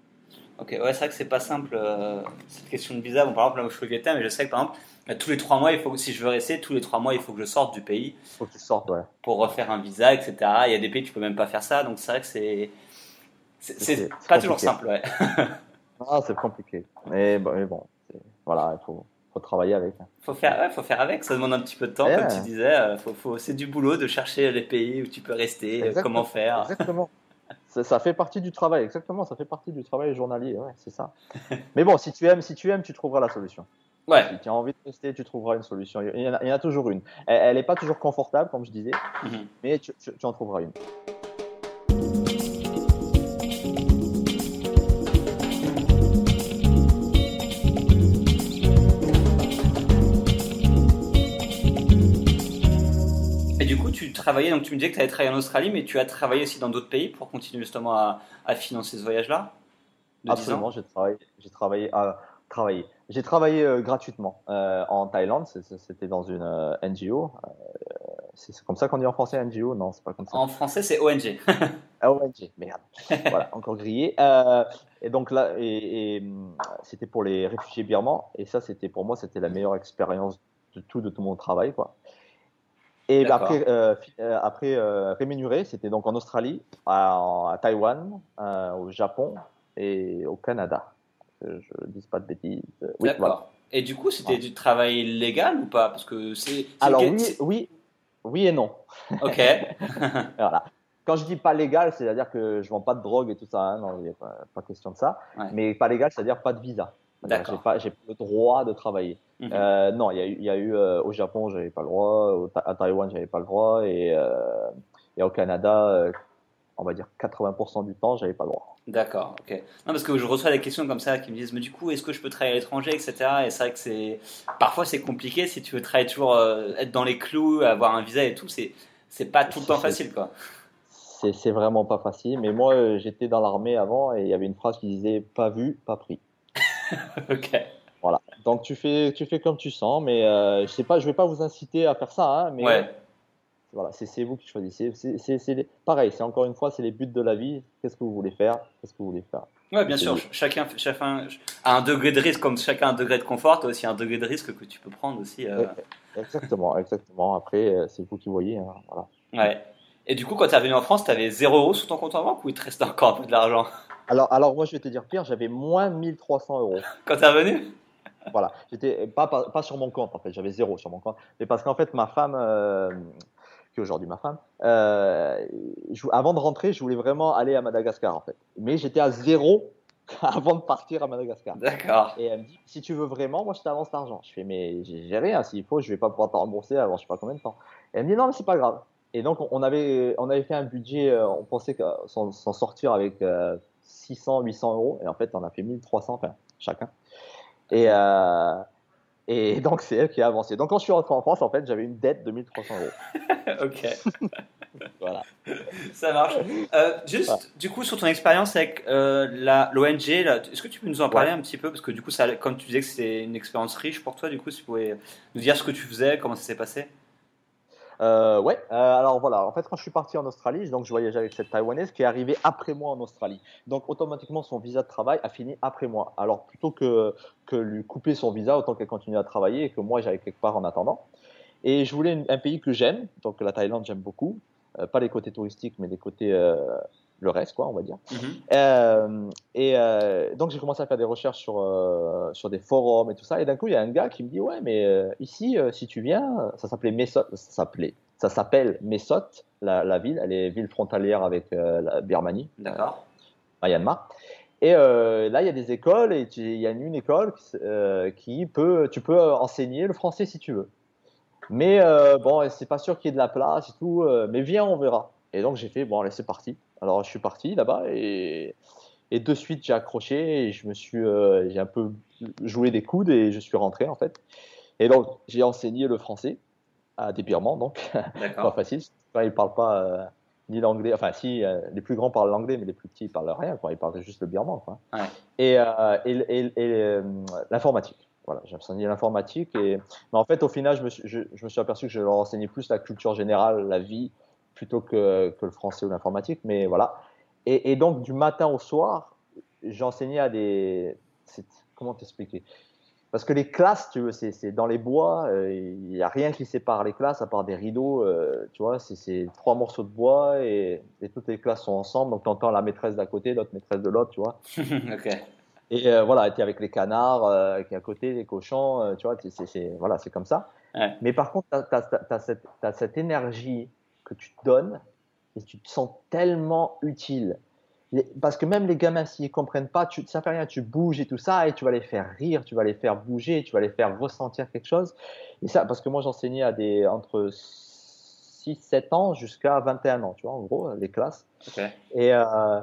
Ok, ouais, c'est vrai que c'est pas simple euh, cette question de visa. Bon, par exemple, là où je suis au Vietnam, mais je sais que par exemple, tous les trois mois, il faut que, si je veux rester, tous les trois mois, il faut que je sorte du pays Faut que tu sortes, ouais. pour refaire un visa, etc. Il y a des pays, tu peux même pas faire ça, donc c'est vrai que c'est. C'est pas toujours simple, ouais. Ah, c'est compliqué. Mais bon, mais bon voilà, il faut, faut travailler avec. hein. Faut faire, ouais, faut faire avec, ça demande un petit peu de temps, Ouais. comme tu disais. euh, Faut, faut, c'est du boulot de chercher les pays où tu peux rester, Exactement. comment faire. Exactement. Ça, ça fait partie du travail, exactement. Ça fait partie du travail journalier, ouais, c'est ça. Mais bon, si tu aimes, si tu aimes, tu trouveras la solution. Ouais. Si tu as envie de rester, tu trouveras une solution. Il y en a, il y en a toujours une. Elle n'est pas toujours confortable, comme je disais, Mhm. mais tu, tu- tu en trouveras une. Travaillais, donc tu me disais que tu avais travaillé en Australie, mais tu as travaillé aussi dans d'autres pays pour continuer justement à, à financer ce voyage-là de 10 ans Absolument, j'ai travaillé, j'ai travaillé, à. J'ai travaillé euh, gratuitement euh, en Thaïlande. C'était dans une euh, NGO. c'est comme ça qu'on dit en français NGO Non, c'est pas comme ça. En français, c'est ONG. Ah, ONG, merde. voilà, encore grillé. Et donc là, et, et, c'était pour les réfugiés birmans. Et ça, c'était pour moi, c'était la meilleure expérience de tout, de tout mon travail, quoi. Et bah, après, euh, euh, après euh, rémunéré, c'était donc en Australie, à, à Taïwan, euh, au Japon et au Canada. Je ne dise pas de bêtises. Oui, D'accord. voilà. Et du coup, c'était Ah. du travail légal ou pas? Parce que c'est. Alors oui, oui, oui et non. Ok. Voilà. Quand je dis pas légal, c'est-à-dire que je vends pas de drogue et tout ça. hein, non, il n'y a pas, pas question de ça. Ouais. Mais pas légal, c'est-à-dire pas de visa. Que D'accord. J'ai pas, j'ai pas le droit de travailler. Mhm. Euh, non, il y a eu, il y a eu euh, au Japon, j'avais pas le droit. Au, à Taïwan, j'avais pas le droit. Et, euh, et au Canada, euh, on va dire 80% du temps, j'avais pas le droit. D'accord, ok. Non, parce que je reçois des questions comme ça qui me disent, mais du coup, est-ce que je peux travailler à l'étranger, etc. Et c'est vrai que c'est. Parfois, c'est compliqué si tu veux travailler toujours, euh, être dans les clous, avoir un visa et tout, c'est. C'est pas tout le temps facile, quoi. C'est, c'est vraiment pas facile. Mais moi, euh, j'étais dans l'armée avant et il y avait une phrase qui disait pas vu, pas pris. ok. Voilà. Donc tu fais, tu fais comme tu sens, mais euh, je sais pas, je vais pas vous inciter à faire ça, hein, mais Ouais. voilà, c'est, vous qui choisissez. C'est, pareil, c'est encore une fois, c'est les buts de la vie. Qu'est-ce que vous voulez faire? Qu'est-ce que vous voulez faire? Ouais, bien sûr. Chacun, chacun a un degré de risque, comme chacun a un degré de confort, toi aussi un degré de risque que tu peux prendre aussi. euh, Exactement, exactement. Après, euh, c'est vous qui voyez. hein, voilà. Ouais. Et du coup, quand tu es revenu en France, tu avais 0 euros sur ton compte en banque ou il te restait encore un peu de l'argent? Alors, alors moi, je vais te dire pire, j'avais moins 1300 euros. quand tu es revenu? Voilà, j'étais pas, pas, pas sur mon compte en fait, j'avais zéro sur mon compte, mais parce qu'en fait ma femme, euh, qui est aujourd'hui ma femme, euh, je- avant de rentrer, je voulais vraiment aller à Madagascar en fait, mais j'étais à zéro avant de partir à Madagascar. D'accord. Et elle me dit, si tu veux vraiment, moi je t'avance l'argent. Je fais, mais j'ai rien, s'il faut, je vais pas pouvoir te rembourser avant je sais pas combien de temps. Et elle me dit, non, mais c'est pas grave. Et donc on avait, on avait fait un budget, euh, on pensait s'en s'en sortir avec euh, 600, 800 euros, et en fait on a fait 1300, enfin chacun. Et, euh, et donc c'est elle qui a avancé. Donc quand je suis rentré en France, en fait j'avais une dette de 1300 euros. ok. Voilà. Ça marche. Euh, juste, du coup, sur ton expérience avec euh, l'ONG, est-ce que tu peux nous en parler un petit peu? Parce que du coup, ça, comme tu disais que c'est une expérience riche pour toi, du coup, si tu pouvais nous dire ce que tu faisais, comment ça s'est passé? Euh, ouais, euh, alors voilà, en fait, quand je suis parti en Australie, donc je voyageais avec cette Taïwanaise qui est arrivée après moi en Australie. Donc automatiquement, son visa de travail a fini après moi. Alors plutôt que, que lui couper son visa, autant qu'elle continue à travailler et que moi j'aille quelque part en attendant. Et je voulais un pays que j'aime, donc la Thaïlande j'aime beaucoup, Euh, pas les côtés touristiques, mais les côtés, euh, le reste, quoi, on va dire. Mhm. Euh, et euh, donc j'ai commencé à faire des recherches sur, euh, sur des forums et tout ça. Et d'un coup, il y a un gars qui me dit Ouais, mais ici, si tu viens, ça s'appelait Mesot, ça s'appelait, ça s'appelle Mesot, la, la ville. Elle est ville frontalière avec la Birmanie, D'accord. Myanmar. Et là, il y a des écoles et il y a une école qui, peut, tu peux enseigner le français si tu veux. Mais bon, c'est pas sûr qu'il y ait de la place et tout. mais viens, on verra. Et donc j'ai fait, bon, allez, c'est parti. Alors je suis parti là-bas et, et de suite j'ai accroché et je me suis, euh, j'ai un peu joué des coudes et je suis rentré en fait. Et donc j'ai enseigné le français à des birmans, donc pas facile. Enfin, ils parlent pas euh, ni l'anglais, enfin si, euh, les plus grands parlent l'anglais, mais les plus petits ils parlent rien, quoi. ils parlent juste le birman. Quoi. Ouais. Et, et, et l'informatique. Voilà, j'ai enseigné l'informatique et mais en fait au final je me suis, je, je me suis aperçu que je leur enseignais plus la culture générale, la vie, plutôt que, que le français ou l'informatique. Mais voilà. Et, et, donc, du matin au soir, j'enseignais à des. Comment t'expliquer? Parce que les classes, tu veux, c'est dans les bois, euh, il n'y a rien qui sépare les classes à part des rideaux. Euh, tu vois, c'est trois morceaux de bois et, et, toutes les classes sont ensemble. Donc, tu entends la maîtresse d'à côté, l'autre maîtresse de l'autre, tu vois. ok. Et euh, voilà, tu es avec les canards euh, qui est à côté, les cochons, euh, tu vois, c'est voilà, comme ça. Ouais. Mais par contre, tu as, as, cette, as cette énergie que tu te donnes et tu te sens tellement utile. Parce que même les gamins, s'ils ne comprennent pas, tu, ça fait rien, tu bouges et tout ça, et tu vas les faire rire, tu vas les faire bouger, tu vas les faire ressentir quelque chose. Et ça, parce que moi, j'enseignais à des, entre 6, 7 ans jusqu'à 21 ans, tu vois, en gros, les classes. Okay. Et euh,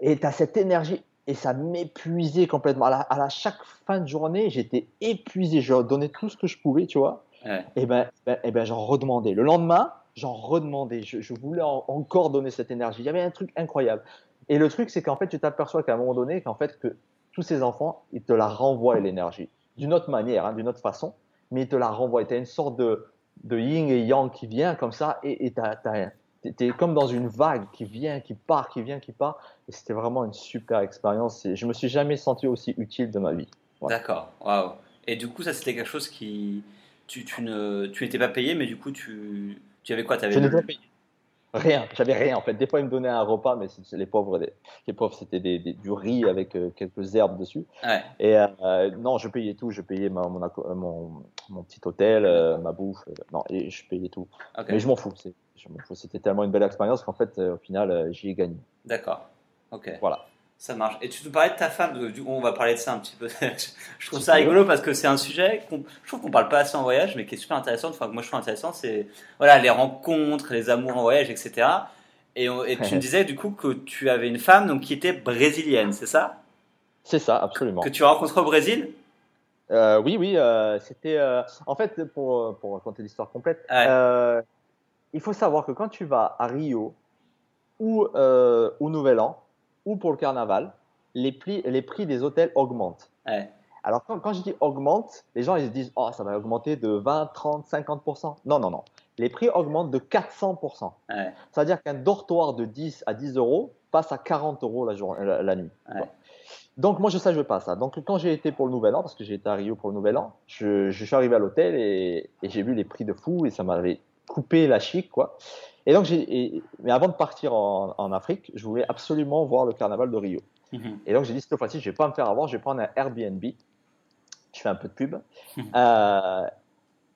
tu as cette énergie, et ça m'épuisait complètement. À la, à la, chaque fin de journée, j'étais épuisé, je donnais tout ce que je pouvais, tu vois. Ouais. Et ben, ben, et ben j'en redemandais. Le lendemain, j'en redemandais. Je, voulais en, encore donner cette énergie. Il y avait un truc incroyable. Et le truc, c'est qu'en fait, tu t'aperçois qu'à un moment donné, qu'en fait, que tous ces enfants, ils te la renvoient l'énergie. D'une autre manière, hein, d'une autre façon, mais ils te la renvoient. Tu as une sorte de, de yin et yang qui vient comme ça, et tu es comme dans une vague qui vient, qui part, qui vient, qui part. Et c'était vraiment une super expérience. Et je me suis jamais senti aussi utile de ma vie. D'accord, waouh. Et du coup, ça, c'était quelque chose qui. Tu ne tu n'étais pas payé, mais du coup, tu, tu avais quoi avais Je n'étais pas payé. Rien, j'avais rien en fait. Des fois, ils me donnaient un repas, mais les pauvres, les pauvres, c'était des, des, du riz avec euh, quelques herbes dessus. Ouais. Et euh, non, je payais tout. Je payais ma, mon, mon, mon, petit hôtel, euh, ma bouffe. non, et je payais tout. Okay. Mais je m'en fous. C'était tellement une belle expérience qu'en fait, au final, j'y ai gagné. D'accord. Ok. Voilà. Ça marche. Et tu nous parlais de ta femme, du coup, on va parler de ça un petit peu. je trouve ça rigolo parce que c'est un sujet qu'on, je trouve qu'on parle pas assez en voyage, mais qui est super intéressant. Enfin, que moi je trouve intéressant, c'est voilà les rencontres, les amours en voyage, etc. Et, et tu me disais du coup que tu avais une femme donc qui était brésilienne, c'est ça? C'est ça, absolument. Que tu as rencontré au Brésil? Euh, Oui, oui. Euh, c'était euh, en fait pour pour raconter l'histoire complète. Ouais. il faut savoir que quand tu vas à Rio ou au Nouvel An ou pour le carnaval, les prix, les prix des hôtels augmentent. Ouais. Alors, quand, quand, je dis augmente, les gens ils se disent Oh, ça va augmenter de 20, 30, 50%. Non, non, non. Les prix augmentent de 400%. Ouais. C'est-à-dire qu'un dortoir de 10 à 10 euros passe à 40 euros la, journée, la, la nuit. Ouais. Donc, moi, je ne savais pas ça. Donc, quand j'ai été pour le Nouvel An, parce que j'ai été à Rio pour le Nouvel An, je, je suis arrivé à l'hôtel et, et j'ai vu les prix de fou et ça m'avait coupé la chic, quoi. Et donc, mais avant de partir en, en, Afrique, je voulais absolument voir le carnaval de Rio. -hmm. Et donc, j'ai dit, cette fois-ci, je vais pas me faire avoir, je vais prendre un Airbnb. Je fais un peu de pub. -hmm. euh,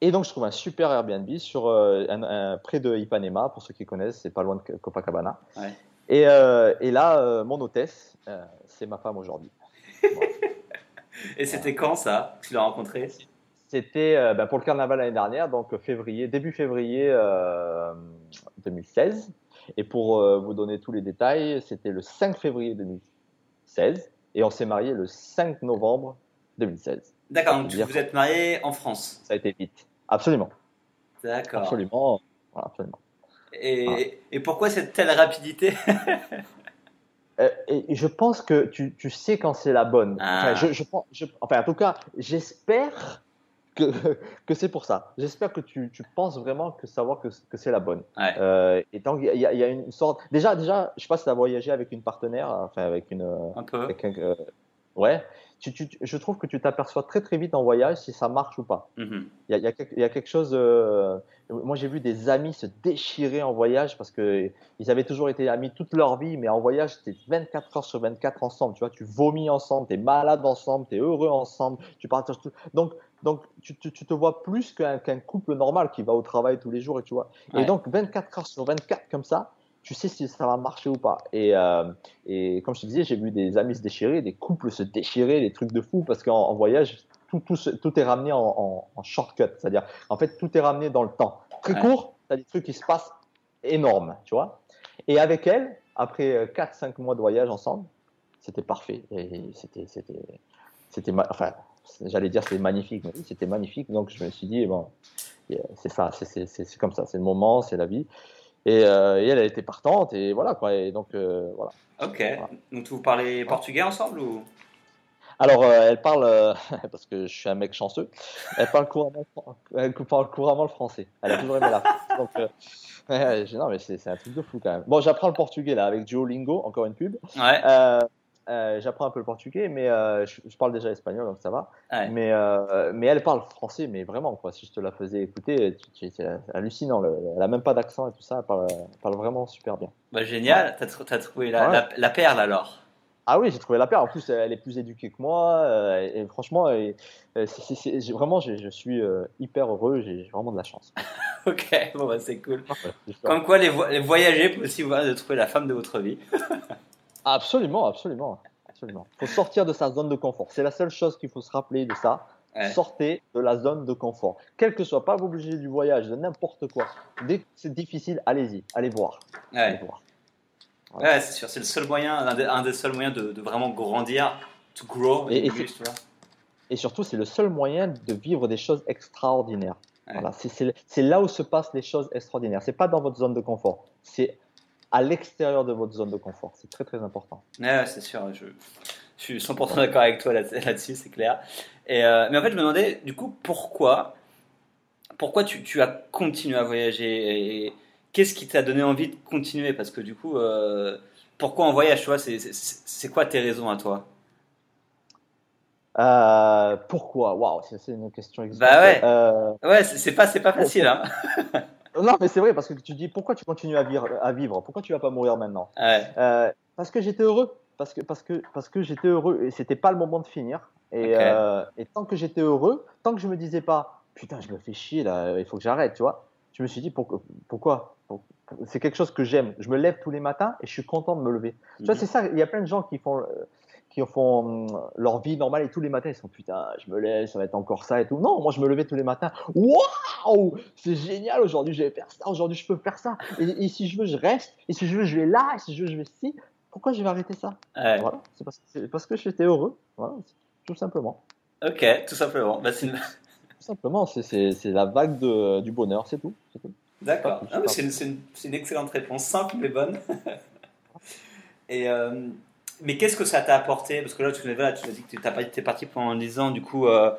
et donc, je trouve un super Airbnb sur, euh, un, un, près de Ipanema, pour ceux qui connaissent, c'est pas loin de Copacabana. Ouais. Et, euh, et, là, mon hôtesse, c'est ma femme aujourd'hui. Voilà. et c'était quand ça que tu l'as rencontrée? C'était euh, ben, pour le carnaval l'année dernière, donc février, début février euh, 2016. Et pour euh, vous donner tous les détails, c'était le 5 février 2016 et on s'est marié le 5 novembre 2016. D'accord, donc vous êtes marié en France. Ça a été vite. Absolument. D'accord. Absolument. Voilà, absolument. Et, voilà. et, pourquoi cette telle rapidité euh, et je pense que tu, tu sais quand c'est la bonne. Ah. Enfin, je, je, je, enfin, en tout cas, j'espère que, que c'est pour ça. J'espère que tu, tu, penses vraiment que savoir que, que c'est la bonne. Ouais. Euh, et donc, il y, y, a une sorte. Déjà, déjà je sais pas si tu as voyagé avec une partenaire, enfin, avec une. Un peu. Avec un, euh, ouais. Tu, tu, je trouve que tu t'aperçois très très vite en voyage si ça marche ou pas. Il mm -hmm. y, y, a, quelque chose. Euh, moi, j'ai vu des amis se déchirer en voyage parce que ils avaient toujours été amis toute leur vie, mais en voyage, c'était 24 heures sur 24 ensemble. Tu vois, tu vomis ensemble, tu es malade ensemble, tu es heureux ensemble, tu partages tout. Donc, donc tu, tu, tu, te vois plus qu'un qu couple normal qui va au travail tous les jours et tu vois. Ouais. Et donc 24 heures sur 24 comme ça, tu sais si ça va marcher ou pas. Et, euh, et comme je te disais, j'ai vu des amis se déchirer, des couples se déchirer, des trucs de fou parce qu'en en voyage, tout, tout, tout, est ramené en, en, en shortcut, c'est-à-dire en fait tout est ramené dans le temps. Très ouais. court, tu as des trucs qui se passent énormes, tu vois. Et avec elle, après 4-5 mois de voyage ensemble, c'était parfait. Et c'était, c'était, c'était, enfin, j'allais dire c'était magnifique, mais c'était magnifique. Donc je me suis dit, bon, c'est ça, c'est comme ça, c'est le moment, c'est la vie. Et, euh, et, elle, elle était partante, et voilà quoi. Et donc euh, voilà. Ok. Donc vous parlez portugais ensemble ou? Alors, euh, elle parle, parce que je suis un mec chanceux, elle parle couramment, elle parle couramment le français. Elle a toujours aimé la France. Donc, non, mais c'est un truc de fou quand même. Bon, j'apprends le portugais là avec Duolingo, encore une pub. Ouais. Euh, j'apprends un peu le portugais, mais euh, je, parle déjà espagnol, donc ça va. Mais, euh, mais elle parle français, mais vraiment, quoi. Si je te la faisais écouter, c'est hallucinant. elle a même pas d'accent et tout ça. Elle parle, vraiment super bien. Bah, génial. tu T'as as trouvé la, la, perle alors? Ah oui, j'ai trouvé la perle. En plus, elle est plus éduquée que moi. et, franchement, vraiment, je suis hyper heureux. J'ai vraiment de la chance. ok, bon, bah, c'est cool. Comme quoi, les, les voyager peut aussi vous de trouver la femme de votre vie. Absolument, absolument. absolument. Il faut sortir de sa zone de confort. C'est la seule chose qu'il faut se rappeler de ça. Sortez de la zone de confort. Quel que soit, pas obligé du voyage, de n'importe quoi. Dès que c'est difficile, allez-y, allez voir. Ouais. voir. Ouais, c'est sûr, c'est le seul moyen, un des, seuls moyens de, vraiment grandir, to grow. Et, et, surtout, c'est le seul moyen de vivre des choses extraordinaires. Voilà, c'est là où se passent les choses extraordinaires. C'est pas dans votre zone de confort. C'est à l'extérieur de votre zone de confort. C'est très très important. Ouais, c'est sûr. Je, suis 100% d'accord avec toi là-dessus, c'est clair. Et euh, mais en fait, je me demandais du coup pourquoi, pourquoi tu, tu as continué à voyager et qu'est-ce qui t'a donné envie de continuer? Parce que du coup, euh, pourquoi on voyage Tu vois, c'est quoi tes raisons à toi? Euh, pourquoi? Waouh, c'est une question exacte. Bah ouais, ouais c'est pas, pas facile. Hein. Non, mais c'est vrai, parce que tu dis pourquoi tu continues à vivre, à vivre? Pourquoi tu vas pas mourir maintenant? Euh, Parce que j'étais heureux. Parce que, parce que, parce que j'étais heureux et c'était pas le moment de finir. Et, euh, et tant que j'étais heureux, tant que je me disais pas putain, je me fais chier là, il faut que j'arrête, tu vois, je me suis dit pourquoi, pourquoi C'est quelque chose que j'aime. Je me lève tous les matins et je suis content de me lever. Tu vois, mhm. c'est ça, il y a plein de gens qui font qui font hum, leur vie normale et tous les matins ils sont putain je me lève ça va être encore ça et tout. Non moi je me levais tous les matins. Waouh! C'est génial aujourd'hui je vais faire ça aujourd'hui je peux faire ça. Et, si je veux je reste. Et si je veux je vais là. Et si je veux je vais ici pourquoi je vais arrêter ça? Voilà. C'est parce, parce, que j'étais heureux. Voilà. Tout simplement. Ok tout simplement. Bah, tout simplement c'est la vague de, du bonheur c'est tout, d'accord. C'est une, une, excellente réponse. Simple mais bonne. Et euh, mais qu'est-ce que ça t'a apporté? Parce que là, tu, là, tu as dit que tu es parti pendant 10 ans, du coup, euh,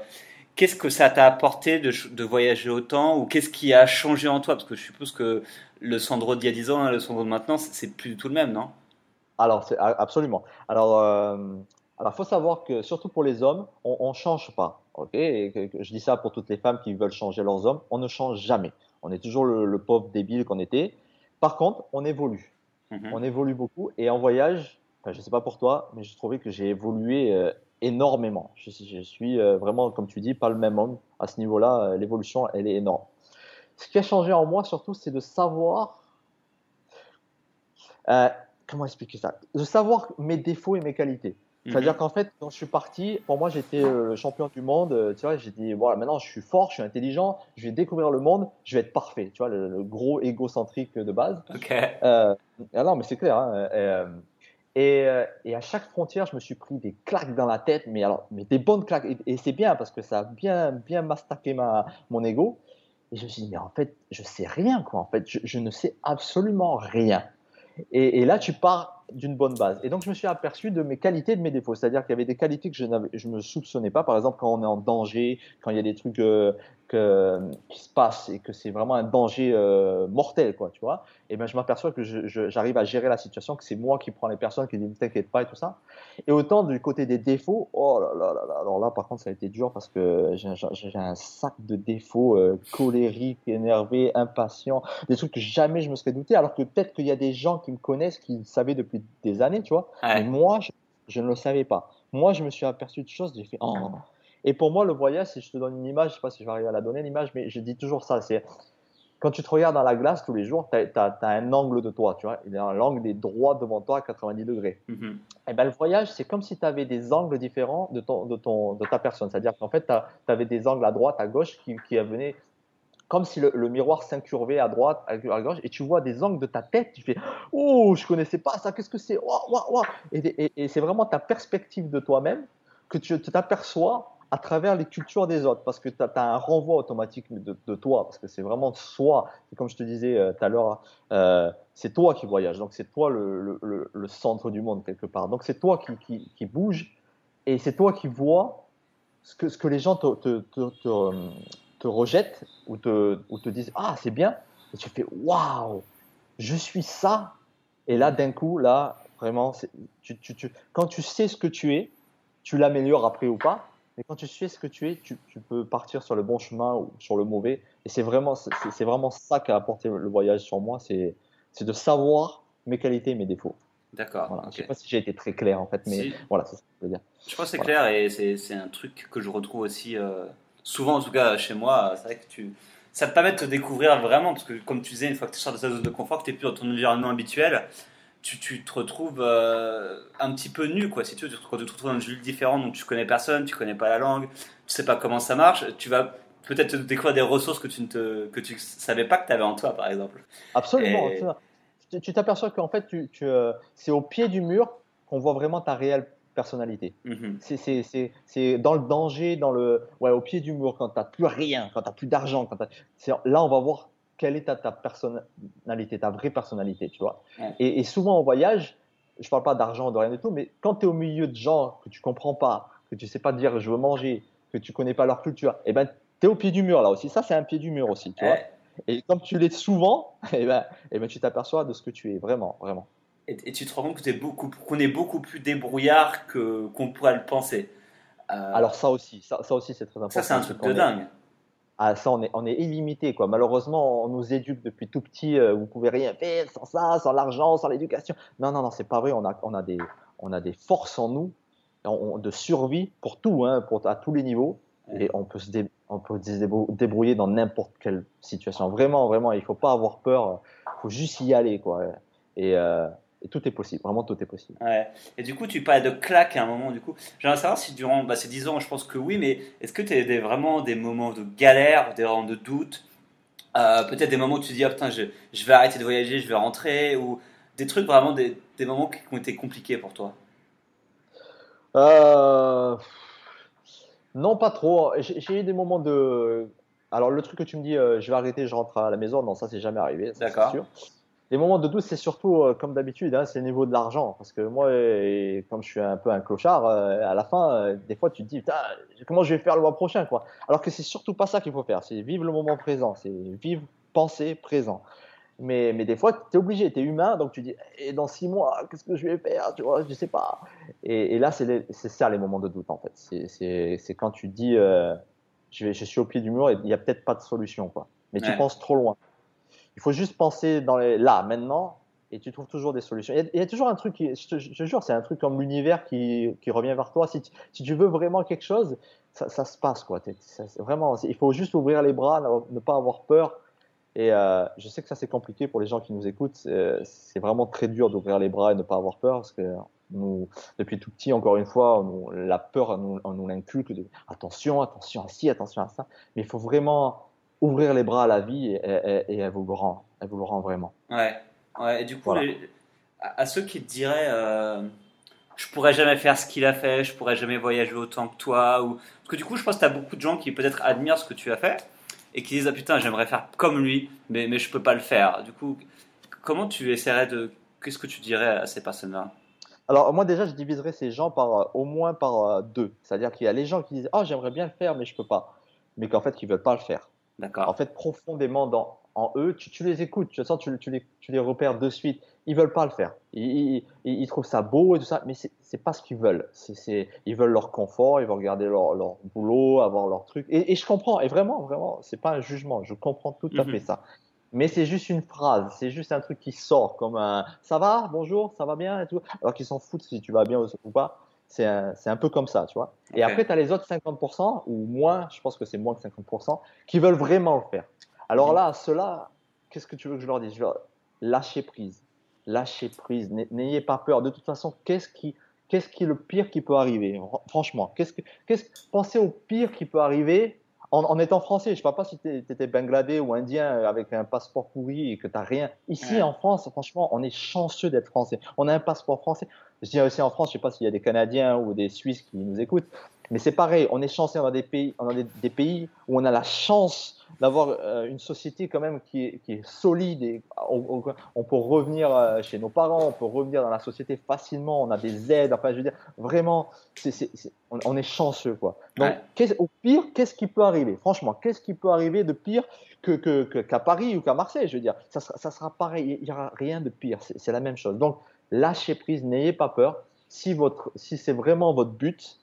qu'est-ce que ça t'a apporté de, de, voyager autant? Ou qu'est-ce qui a changé en toi? Parce que je suppose que le Sandro d'il y a 10 ans et le Sandro de maintenant, c'est plus du tout le même, non? Alors, absolument. Alors, euh, alors, faut savoir que surtout pour les hommes, on, ne change pas. Ok, je dis ça pour toutes les femmes qui veulent changer leurs hommes. On ne change jamais. On est toujours le, pauvre débile qu'on était. Par contre, on évolue. Mm-hmm. On évolue beaucoup et en voyage, je ne sais pas pour toi, mais j'ai trouvé que j'ai évolué euh, énormément. Je, suis euh, vraiment, comme tu dis, pas le même homme. À ce niveau-là, euh, l'évolution, elle est énorme. Ce qui a changé en moi, surtout, c'est de savoir. comment expliquer ça? De savoir mes défauts et mes qualités. C'est-à-dire mhm. qu'en fait, quand je suis parti, pour moi, j'étais le champion du monde. Tu vois, j'ai dit, voilà, maintenant, je suis fort, je suis intelligent, je vais découvrir le monde, je vais être parfait. Tu vois, le, gros égocentrique de base. Ok. ah non, mais c'est clair. Hein, euh, et, à chaque frontière, je me suis pris des claques dans la tête, mais alors, mais des bonnes claques. Et, c'est bien parce que ça a bien, bien mastaqué ma, mon ego. Et je me suis dit, mais en fait, je sais rien, quoi. En fait, je, ne sais absolument rien. Et, là, tu pars d'une bonne base. Et donc, je me suis aperçu de mes qualités et de mes défauts. C'est-à-dire qu'il y avait des qualités que je ne me soupçonnais pas. Par exemple, quand on est en danger, quand il y a des trucs euh, que, qui se passent et que c'est vraiment un danger euh, mortel, quoi, tu vois. Et ben, je m'aperçois que j'arrive à gérer la situation, que c'est moi qui prends les personnes, qui disent t'inquiète pas et tout ça. Et autant du côté des défauts, oh là là là là. Alors là, par contre, ça a été dur parce que j'ai un sac de défauts euh, colériques, énervés, impatients, des trucs que jamais je me serais douté. Alors que peut-être qu'il y a des gens qui me connaissent, qui savaient depuis des années, tu vois. Mais moi, je, ne le savais pas. Moi, je me suis aperçu de choses, j'ai fait oh. Et pour moi, le voyage, si je te donne une image, je sais pas si je vais arriver à la donner l'image, mais je dis toujours ça, c'est quand tu te regardes dans la glace tous les jours, tu as, un angle de toi, tu vois. Il y a l'angle des droits devant toi à 90 degrés. Et mm-hmm. eh ben, le voyage, c'est comme si tu avais des angles différents de, ton, de, ton, de ta personne. C'est-à-dire qu'en fait, tu avais des angles à droite, à gauche qui, qui venaient comme si le, miroir s'incurvait à droite, à gauche, et tu vois des angles de ta tête, tu fais Oh, je connaissais pas ça, qu'est-ce que c'est? Et, c'est vraiment ta perspective de toi-même que tu t'aperçois à travers les cultures des autres, parce que tu as, un renvoi automatique de, toi, parce que c'est vraiment soi. C'est comme je te disais euh, tout à l'heure, euh, c'est toi qui voyage, donc c'est toi le, centre du monde quelque part. Donc c'est toi qui, qui, bouge, et c'est toi qui vois ce que, les gens te, te, rejettent ou te, disent Ah, c'est bien, et tu fais Waouh, je suis ça. Et là, d'un coup, là, vraiment, quand tu sais ce que tu es, tu l'améliores après ou pas, mais quand tu sais ce que tu es, tu, peux partir sur le bon chemin ou sur le mauvais. Et c'est vraiment, c'est vraiment ça qu'a apporté le voyage sur moi, c'est de savoir mes qualités et mes défauts. D'accord. Voilà. Je sais pas si j'ai été très clair en fait, mais voilà, c'est ça que je veux dire. Je pense que c'est clair et c'est un truc que je retrouve aussi euh, souvent, en tout cas chez moi. C'est vrai que tu, ça te permet de te découvrir vraiment, parce que comme tu disais, une fois que tu sors de ta zone de confort, que tu n'es plus dans ton environnement habituel, tu, te retrouves euh, un petit peu nu, quoi. Si tu te, retrouves dans une ville différente, donc tu connais personne, tu connais pas la langue, tu sais pas comment ça marche, tu vas peut-être découvrir des ressources que tu ne te, que tu savais pas que tu avais en toi, par exemple. Absolument. Tu t'aperçois qu'en fait, tu, euh, c'est au pied du mur qu'on voit vraiment ta réelle personnalité. Mm-hmm. C'est dans le danger, dans le, ouais, au pied du mur, quand tu n'as plus rien, quand tu n'as plus d'argent. Quand là, on va voir quelle est ta, personnalité, ta vraie personnalité, tu vois. Et, souvent en voyage, je parle pas d'argent, de rien du tout, mais quand tu es au milieu de gens que tu comprends pas, que tu sais pas dire je veux manger, que tu connais pas leur culture, et eh ben tu es au pied du mur là aussi. Ça, c'est un pied du mur aussi, tu vois. Et comme tu l'es souvent, et eh ben, et eh ben, tu t'aperçois de ce que tu es vraiment, vraiment. Et, tu te rends compte es beaucoup, qu'on est beaucoup plus débrouillard que qu'on pourrait le penser. Euh, Alors ça aussi, ça, ça aussi c'est très important. Ça c'est un truc de dingue ah, ça, on est, on est illimité. Quoi. Malheureusement, on nous éduque depuis tout petit. Euh, vous pouvez rien faire sans ça, sans l'argent, sans l'éducation. Non, non, non, c'est pas vrai. On a, on a, des, on a des forces en nous de survie pour tout, hein, pour, à tous les niveaux. Et on peut se, on peut se débrouiller dans n'importe quelle situation. Vraiment, vraiment, il faut pas avoir peur. Il faut juste y aller. Quoi. Et, euh, et tout est possible, vraiment tout est possible. Ouais. Et du coup, tu parlais de claque à un moment, du coup. J'aimerais savoir si durant bah, ces 10 ans, je pense que oui, mais est-ce que tu as des, vraiment des moments de galère, des moments de doute? Euh, Peut-être des moments où tu te dis, oh, putain, je, je, vais arrêter de voyager, je vais rentrer Ou des trucs vraiment, des, des moments qui ont été compliqués pour toi? Euh... Non, pas trop. J'ai eu des moments de. Alors, le truc que tu me dis, euh, je vais arrêter, je rentre à la maison, non, ça, c'est jamais arrivé. D'accord les moments de doute, c'est surtout, euh, comme d'habitude, hein, c'est le niveau de l'argent. Parce que moi, comme je suis un peu un clochard, euh, à la fin, euh, des fois, tu te dis, comment je vais faire le mois prochain quoi Alors que c'est surtout pas ça qu'il faut faire. C'est vivre le moment présent. C'est vivre, penser présent. Mais, mais des fois, tu es obligé, tu es humain, donc tu dis, et dans six mois, qu'est-ce que je vais faire Tu vois, je sais pas. Et, et là, c'est ça les moments de doute, en fait. C'est quand tu dis, je, vais, je suis au pied du mur et il n'y a peut-être pas de solution. Quoi. Mais tu penses trop loin. Il faut juste penser dans les, là, maintenant, et tu trouves toujours des solutions. Il y a, toujours un truc, qui, je, te, jure, c'est un truc comme l'univers qui, qui, revient vers toi. Si tu, si tu, veux vraiment quelque chose, ça, ça se passe. Quoi. vraiment, il faut juste ouvrir les bras, ne, pas avoir peur. Et euh, je sais que ça, c'est compliqué pour les gens qui nous écoutent. C'est vraiment très dur d'ouvrir les bras et ne pas avoir peur parce que nous, depuis tout petit, encore une fois, la peur, on on nous l'inculque. Attention, attention à ci, attention à ça. Mais il faut vraiment ouvrir les bras à la vie et, elle, vous le rend, elle vous le rend vraiment. Ouais, ouais. Et du coup, à ceux qui te diraient, euh, je pourrais jamais faire ce qu'il a fait, je pourrais jamais voyager autant que toi, ou parce que du coup, je pense que tu as beaucoup de gens qui peut-être admirent ce que tu as fait et qui disent ah putain, j'aimerais faire comme lui, mais mais je peux pas le faire. Du coup, comment tu essaierais de, qu'est-ce que tu dirais à ces personnes-là? Alors moi déjà je diviserais ces gens par au moins par euh, deux, c'est-à-dire qu'il y a les gens qui disent ah j'aimerais bien le faire mais je peux pas, mais qu'en fait ils veulent pas le faire. En fait, profondément dans, en eux, tu, les écoutes, tu, sens, tu, tu, les, tu les repères de suite. Ils veulent pas le faire. Ils, ils, trouvent ça beau et tout ça, mais c'est n'est pas ce qu'ils veulent. C'est ils veulent leur confort, ils veulent regarder leur, leur boulot, avoir leur truc. Et, et, je comprends. Et vraiment, vraiment, c'est pas un jugement. Je comprends tout à mhm. fait ça. Mais c'est juste une phrase, c'est juste un truc qui sort comme un ça va, bonjour, ça va bien et tout? Alors qu'ils s'en foutent si tu vas bien ou pas. C'est un, un, peu comme ça, tu vois. Et après, tu as les autres 50%, ou moins, je pense que c'est moins que 50%, qui veulent vraiment le faire. Alors là, ceux-là, qu'est-ce que tu veux que je leur dise? Je leur... Lâchez prise. Lâchez prise. N'ayez pas peur. De toute façon, qu'est-ce qui, qu'est-ce qui est le pire qui peut arriver? Franchement, qu'est-ce que, qu'est-ce, pensez au pire qui peut arriver. En, étant français, je ne sais pas si tu étais bangladais ou indien avec un passeport pourri et que tu n'as rien. Ici, en France, franchement, on est chanceux d'être français. On a un passeport français. Je dis aussi en France, je ne sais pas s'il y a des Canadiens ou des Suisses qui nous écoutent, mais c'est pareil. On est chanceux dans des pays, on a des pays où on a la chance d'avoir euh, une société quand même qui est, qui est solide et on, on, peut revenir euh, chez nos parents, on peut revenir dans la société facilement, on a des aides, enfin je veux dire, vraiment, on, est chanceux quoi. Donc au pire, qu'est-ce qui peut arriver? Franchement, qu'est-ce qui peut arriver de pire qu'à que, qu'à Paris ou qu'à Marseille? Je veux dire, ça sera, ça sera pareil, il n'y aura rien de pire, c'est la même chose. Donc lâchez prise, n'ayez pas peur. Si, votre, si c'est vraiment votre but,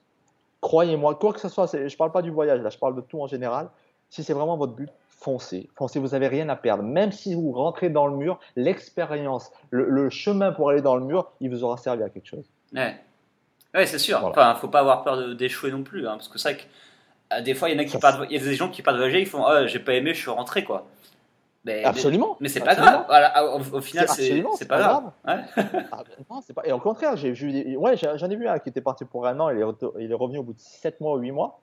croyez-moi, quoi que ce soit, je ne parle pas du voyage, là je parle de tout en général, si c'est vraiment votre but, foncez. Foncez, vous n'avez rien à perdre. Même si vous rentrez dans le mur, l'expérience, le, chemin pour aller dans le mur, il vous aura servi à quelque chose. Ouais, ouais c'est sûr. Enfin, faut pas avoir peur d'échouer non plus. Hein, parce que c'est vrai que euh, des fois, il y en a qui partent, il y a des gens qui partent voyager, ils font oh, j'ai pas aimé, je suis rentré quoi. Mais, Absolument. Mais, c'est pas grave. au, final, c'est pas, grave. Ouais. Ah, non, pas... Et au contraire, j'ai vu, ouais, j'en ai vu un qui était parti pour un an, il est, il est revenu au bout de 7 mois ou 8 mois.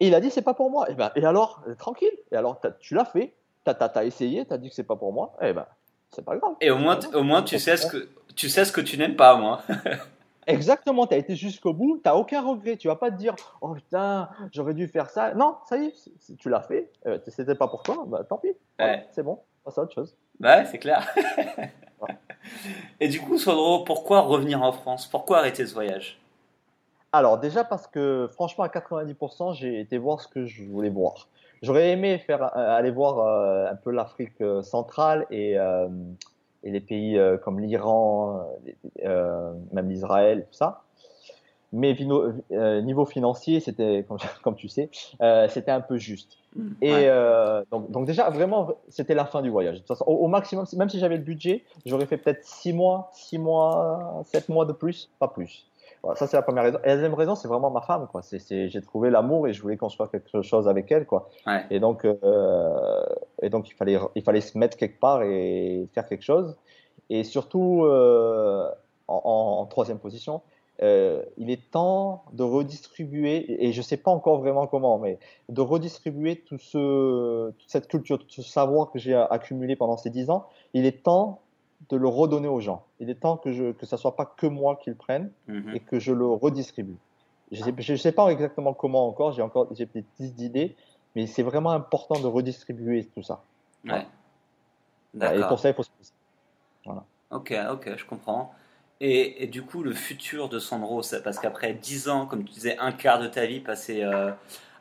Et il a dit c'est pas pour moi. Et, ben, et alors, euh, tranquille. Et alors, tu l'as fait. Tu as, essayé, tu as dit que c'est pas pour moi. Et ben, c'est pas grave. Et au moins, au moins tu, sais ce que, tu sais ce que tu n'aimes pas, moi. Exactement, tu as été jusqu'au bout, tu n'as aucun regret. Tu vas pas te dire Oh putain, j'aurais dû faire ça. Non, ça y est, tu l'as fait. Euh, C'était pas pour toi, bah, tant pis. C'est bon, passe à autre chose. Ouais, c'est clair. Et du coup, Sandro, pourquoi revenir en France? Pourquoi arrêter ce voyage? Alors déjà parce que franchement à 90% j'ai été voir ce que je voulais voir. J'aurais aimé faire euh, aller voir euh, un peu l'Afrique euh, centrale et, et les pays comme l'Iran, même l'Israël, tout ça. Mais niveau financier, c'était comme, comme, tu sais, c'était un peu juste. Mmh, et donc, donc, déjà vraiment c'était la fin du voyage. De toute façon, au, au maximum, même si j'avais le budget, j'aurais fait peut-être 6 mois, 6 mois, 7 mois de plus, pas plus ça, c'est la première raison. Et la deuxième raison, c'est vraiment ma femme. Quoi. C'est, j'ai trouvé l'amour et je voulais construire quelque chose avec elle. Quoi. Et, donc, euh, et donc, il fallait, il fallait se mettre quelque part et faire quelque chose. Et surtout, euh, en, troisième position, euh, il est temps de redistribuer, et je ne sais pas encore vraiment comment, mais de redistribuer tout ce, toute cette culture, tout ce savoir que j'ai accumulé pendant ces dix ans. Il est temps de le redonner aux gens. Il est temps que, je, que ça ne soit pas que moi qui le prenne mhm. et que je le redistribue. Je ne sais, pas exactement comment encore, j'ai encore j'ai peut-être 10 idées, mais c'est vraiment important de redistribuer tout ça. Ouais. Et pour ça, il faut se Voilà. Ok, ok, je comprends. Et, et, du coup, le futur de Sandro, parce qu'après 10 ans, comme tu disais, un quart de ta vie passé euh,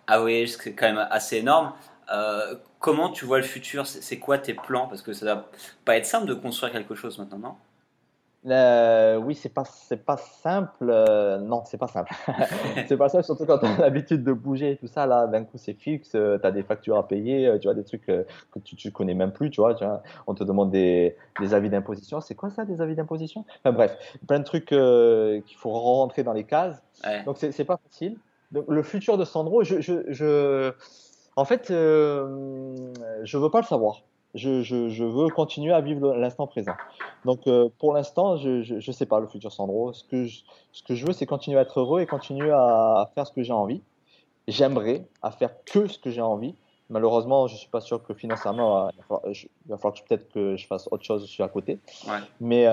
à Voyage, c'est quand même assez énorme. Euh, comment tu vois le futur? C'est quoi tes plans? Parce que ça va pas être simple de construire quelque chose maintenant, non? Euh, oui, c'est pas c'est pas simple. Euh, non, c'est pas simple. c'est pas simple, surtout quand on a l'habitude de bouger et tout ça. Là, d'un coup, c'est fixe. tu as des factures à payer. tu vois des trucs que tu, tu connais même plus. Tu vois, on te demande des, des avis d'imposition. C'est quoi ça, des avis d'imposition? Enfin bref, plein de trucs qu'il faut rentrer dans les cases. Donc c'est pas facile. Donc le futur de Sandro, je, je, je en fait, euh, je veux pas le savoir. Je, veux continuer à vivre l'instant présent. Donc, euh, pour l'instant, je ne sais pas le futur Sandro. Ce que je, ce que je veux, c'est continuer à être heureux et continuer à, faire ce que j'ai envie. J'aimerais à faire que ce que j'ai envie. Malheureusement, je suis pas sûr que financièrement, euh, il va falloir, que peut-être que je fasse autre chose sur à côté. Mais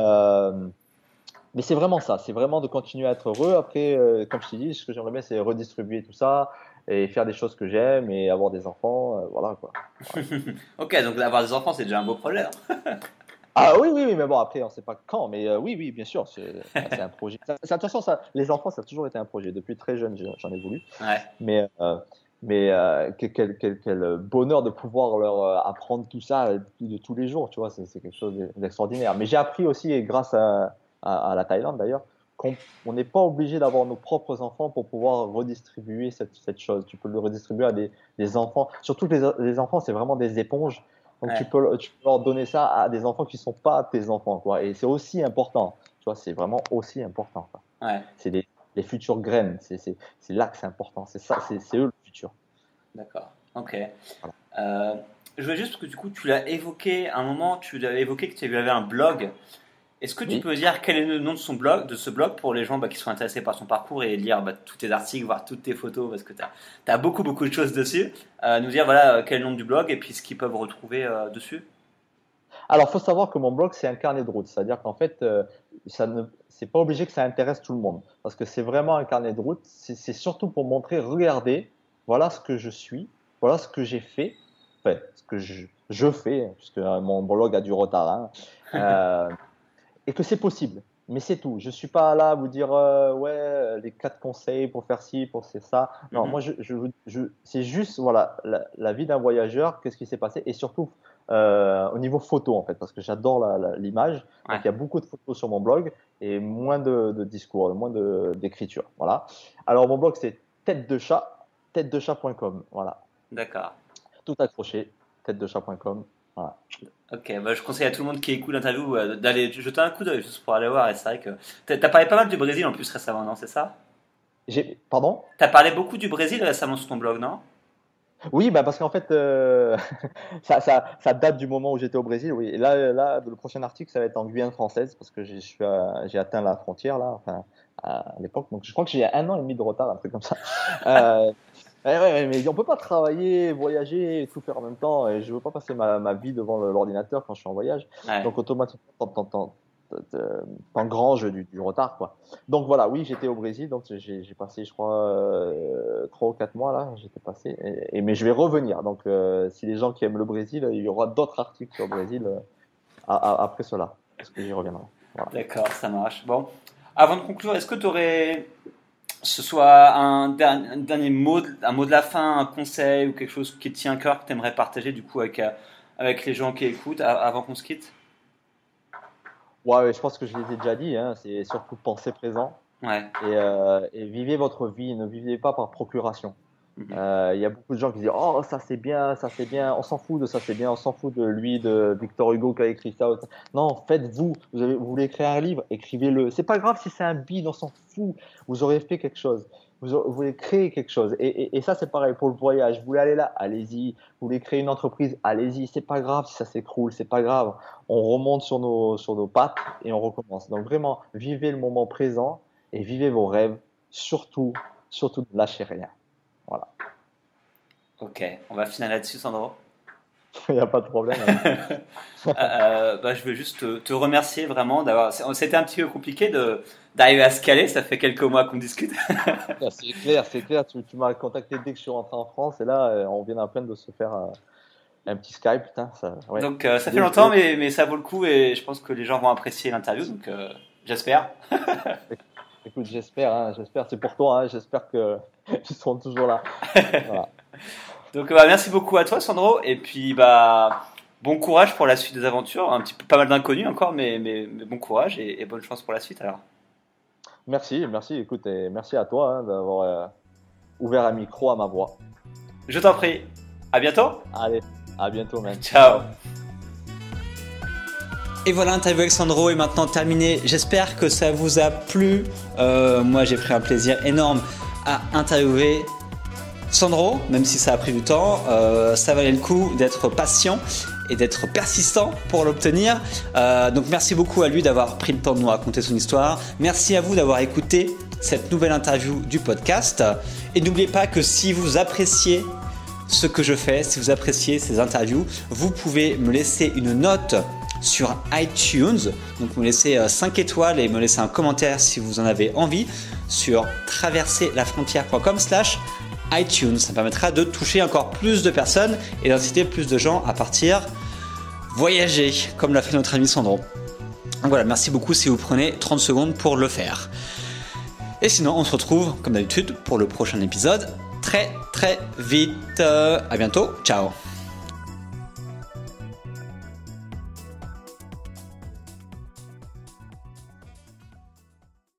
mais c'est vraiment ça, c'est vraiment de continuer à être heureux. Après, comme je t'ai dit, ce que j'aimerais bien, c'est redistribuer tout ça, et faire des choses que j'aime et avoir des enfants, euh, voilà quoi. ok, donc avoir des enfants, c'est déjà un beau projet. Hein. ah oui, oui, oui, mais bon, après, on ne sait pas quand, mais euh, oui, oui, bien sûr, c'est un projet. de toute façon, ça, les enfants, ça a toujours été un projet. Depuis très jeune, j'en ai voulu. Ouais. Mais, euh, mais quel, quel, quel, bonheur de pouvoir leur apprendre tout ça de, tous les jours, tu vois, c'est quelque chose d'extraordinaire. Mais j'ai appris aussi, grâce à, à la Thaïlande d'ailleurs, on n'est pas obligé d'avoir nos propres enfants pour pouvoir redistribuer cette, cette, chose. Tu peux le redistribuer à des, des enfants. Surtout que les, les enfants, c'est vraiment des éponges. Donc tu, peux, tu, peux, leur donner ça à des enfants qui ne sont pas tes enfants. Quoi. Et c'est aussi important. Tu vois, c'est vraiment aussi important. Ouais. C'est les, les, futures graines. C'est là que c'est important. C'est ça, c'est eux le futur. D'accord. Ok. Euh, je veux juste que du coup, tu l'as évoqué à un moment, tu l'as évoqué que tu avais un blog Est-ce que tu peux dire quel est le nom de son blog, de ce blog pour les gens bah, qui sont intéressés par son parcours et lire bah, tous tes articles, voir toutes tes photos parce que tu as, beaucoup beaucoup de choses dessus. Euh, nous dire voilà quel est le nom du blog et puis ce qu'ils peuvent retrouver euh, dessus. Alors, faut savoir que mon blog c'est un carnet de route, c'est-à-dire qu'en fait, euh, ça ne, c'est pas obligé que ça intéresse tout le monde parce que c'est vraiment un carnet de route. C'est surtout pour montrer, regardez, voilà ce que je suis, voilà ce que j'ai fait, enfin, ce que je, je fais, puisque mon blog a du retard. Hein. Et que c'est possible. Mais c'est tout. Je suis pas là à vous dire euh, ouais les quatre conseils pour faire ci, pour faire ça. Non, mhm. moi je, je, je c'est juste voilà la, vie d'un voyageur, qu'est-ce qui s'est passé et surtout euh, au niveau photo en fait parce que j'adore l'image. il y a beaucoup de photos sur mon blog et moins de, de discours, moins d'écriture. Voilà. Alors mon blog c'est tête de chat, tête de chat.com. Voilà. D'accord. Tout accroché, tête de chat.com. Voilà. Ok, bah, je conseille à tout le monde qui écoute l'interview euh, d'aller jeter un coup d'œil juste pour aller voir. Et c'est vrai que t'as as parlé pas mal du Brésil en plus récemment, non C'est ça? J'ai pardon? T'as parlé beaucoup du Brésil récemment sur ton blog, non? Oui, bah parce qu'en fait, euh, ça, ça, ça, date du moment où j'étais au Brésil. Oui, et là, là, le prochain article, ça va être en Guyane française parce que j'ai atteint la frontière là, enfin à l'époque. Donc, je crois que j'ai un an et demi de retard, un truc comme ça. euh, Ouais, mais on peut pas travailler, voyager et tout faire en même temps. Et je veux pas passer ma, ma vie devant l'ordinateur quand je suis en voyage. Donc automatiquement, t'engranges du, du retard, quoi. Donc voilà, oui, j'étais au Brésil, donc j'ai passé, je crois, euh, trois ou quatre mois là, j'étais passé. Et, mais je vais revenir. Donc euh, si les gens qui aiment le Brésil, il y aura d'autres articles sur le Brésil euh, après cela, parce que j'y reviendrai. D'accord, ça marche. Bon, avant de conclure, est-ce que tu aurais ce soit un, dernier mot, un mot de la fin, un conseil ou quelque chose qui te tient à cœur que tu aimerais partager du coup avec, euh, avec les gens qui écoutent avant qu'on se quitte? Ouais, je pense que je les ai déjà dit. Hein, c'est surtout penser présent. Ouais. Et, euh, et, vivez votre vie, ne vivez pas par procuration. Mhm. Euh, il y a beaucoup de gens qui disent oh ça c'est bien, ça c'est bien, on s'en fout de ça c'est bien, on s'en fout de lui, de Victor Hugo qui a écrit ça. Non, faites-vous. Vous, voulez écrire un livre, écrivez-le. C'est pas grave si c'est un bide, on s'en fout. Vous aurez fait quelque chose. Vous, voulez créer quelque chose. Et, et, et ça c'est pareil pour le voyage. Vous voulez aller là, allez-y. Vous voulez créer une entreprise, allez-y. C'est pas grave si ça s'écroule, c'est pas grave. On remonte sur nos sur nos pattes et on recommence. Donc vraiment, vivez le moment présent et vivez vos rêves. Surtout, surtout ne lâchez rien. Voilà. Ok, on va finir là-dessus, Sandro. Il n'y a pas de problème. Euh, euh, bah, je veux juste te, remercier vraiment d'avoir. C'était un petit peu compliqué de d'arriver à se caler. Ça fait quelques mois qu'on discute. Ah, c'est clair, c'est clair. Tu, m'as contacté dès que je suis rentré en France et là, euh, on vient à peine de se faire un petit Skype. ça, Donc ça fait longtemps, mais, mais ça vaut le coup et je pense que les gens vont apprécier l'interview. Donc j'espère. Écoute, j'espère, hein, j'espère, c'est pour toi, hein, j'espère qu'ils seront toujours là. Donc bah, merci beaucoup à toi Sandro et puis bah bon courage pour la suite des aventures, un petit peu pas mal d'inconnus encore mais, mais, bon courage et, bonne chance pour la suite alors. Merci, merci, écoute et merci à toi hein, d'avoir euh, ouvert un micro à ma voix. Je t'en prie. À bientôt. Allez, à bientôt man. Ciao. Et voilà, l'interview avec Sandro est maintenant terminée. J'espère que ça vous a plu. Euh, moi, j'ai pris un plaisir énorme à interviewer Sandro, même si ça a pris du temps. Euh, ça valait le coup d'être patient et d'être persistant pour l'obtenir. Euh, donc merci beaucoup à lui d'avoir pris le temps de nous raconter son histoire. Merci à vous d'avoir écouté cette nouvelle interview du podcast. Et n'oubliez pas que si vous appréciez ce que je fais, si vous appréciez ces interviews, vous pouvez me laisser une note sur iTunes. Donc me laissez 5 euh, étoiles et me laisser un commentaire si vous en avez envie sur traverserlafrontière.com slash iTunes. Ça permettra de toucher encore plus de personnes et d'inciter plus de gens à partir voyager, comme l'a fait notre ami Sandro. Donc voilà, merci beaucoup si vous prenez 30 secondes pour le faire. Et sinon, on se retrouve comme d'habitude pour le prochain épisode très très vite. A bientôt, ciao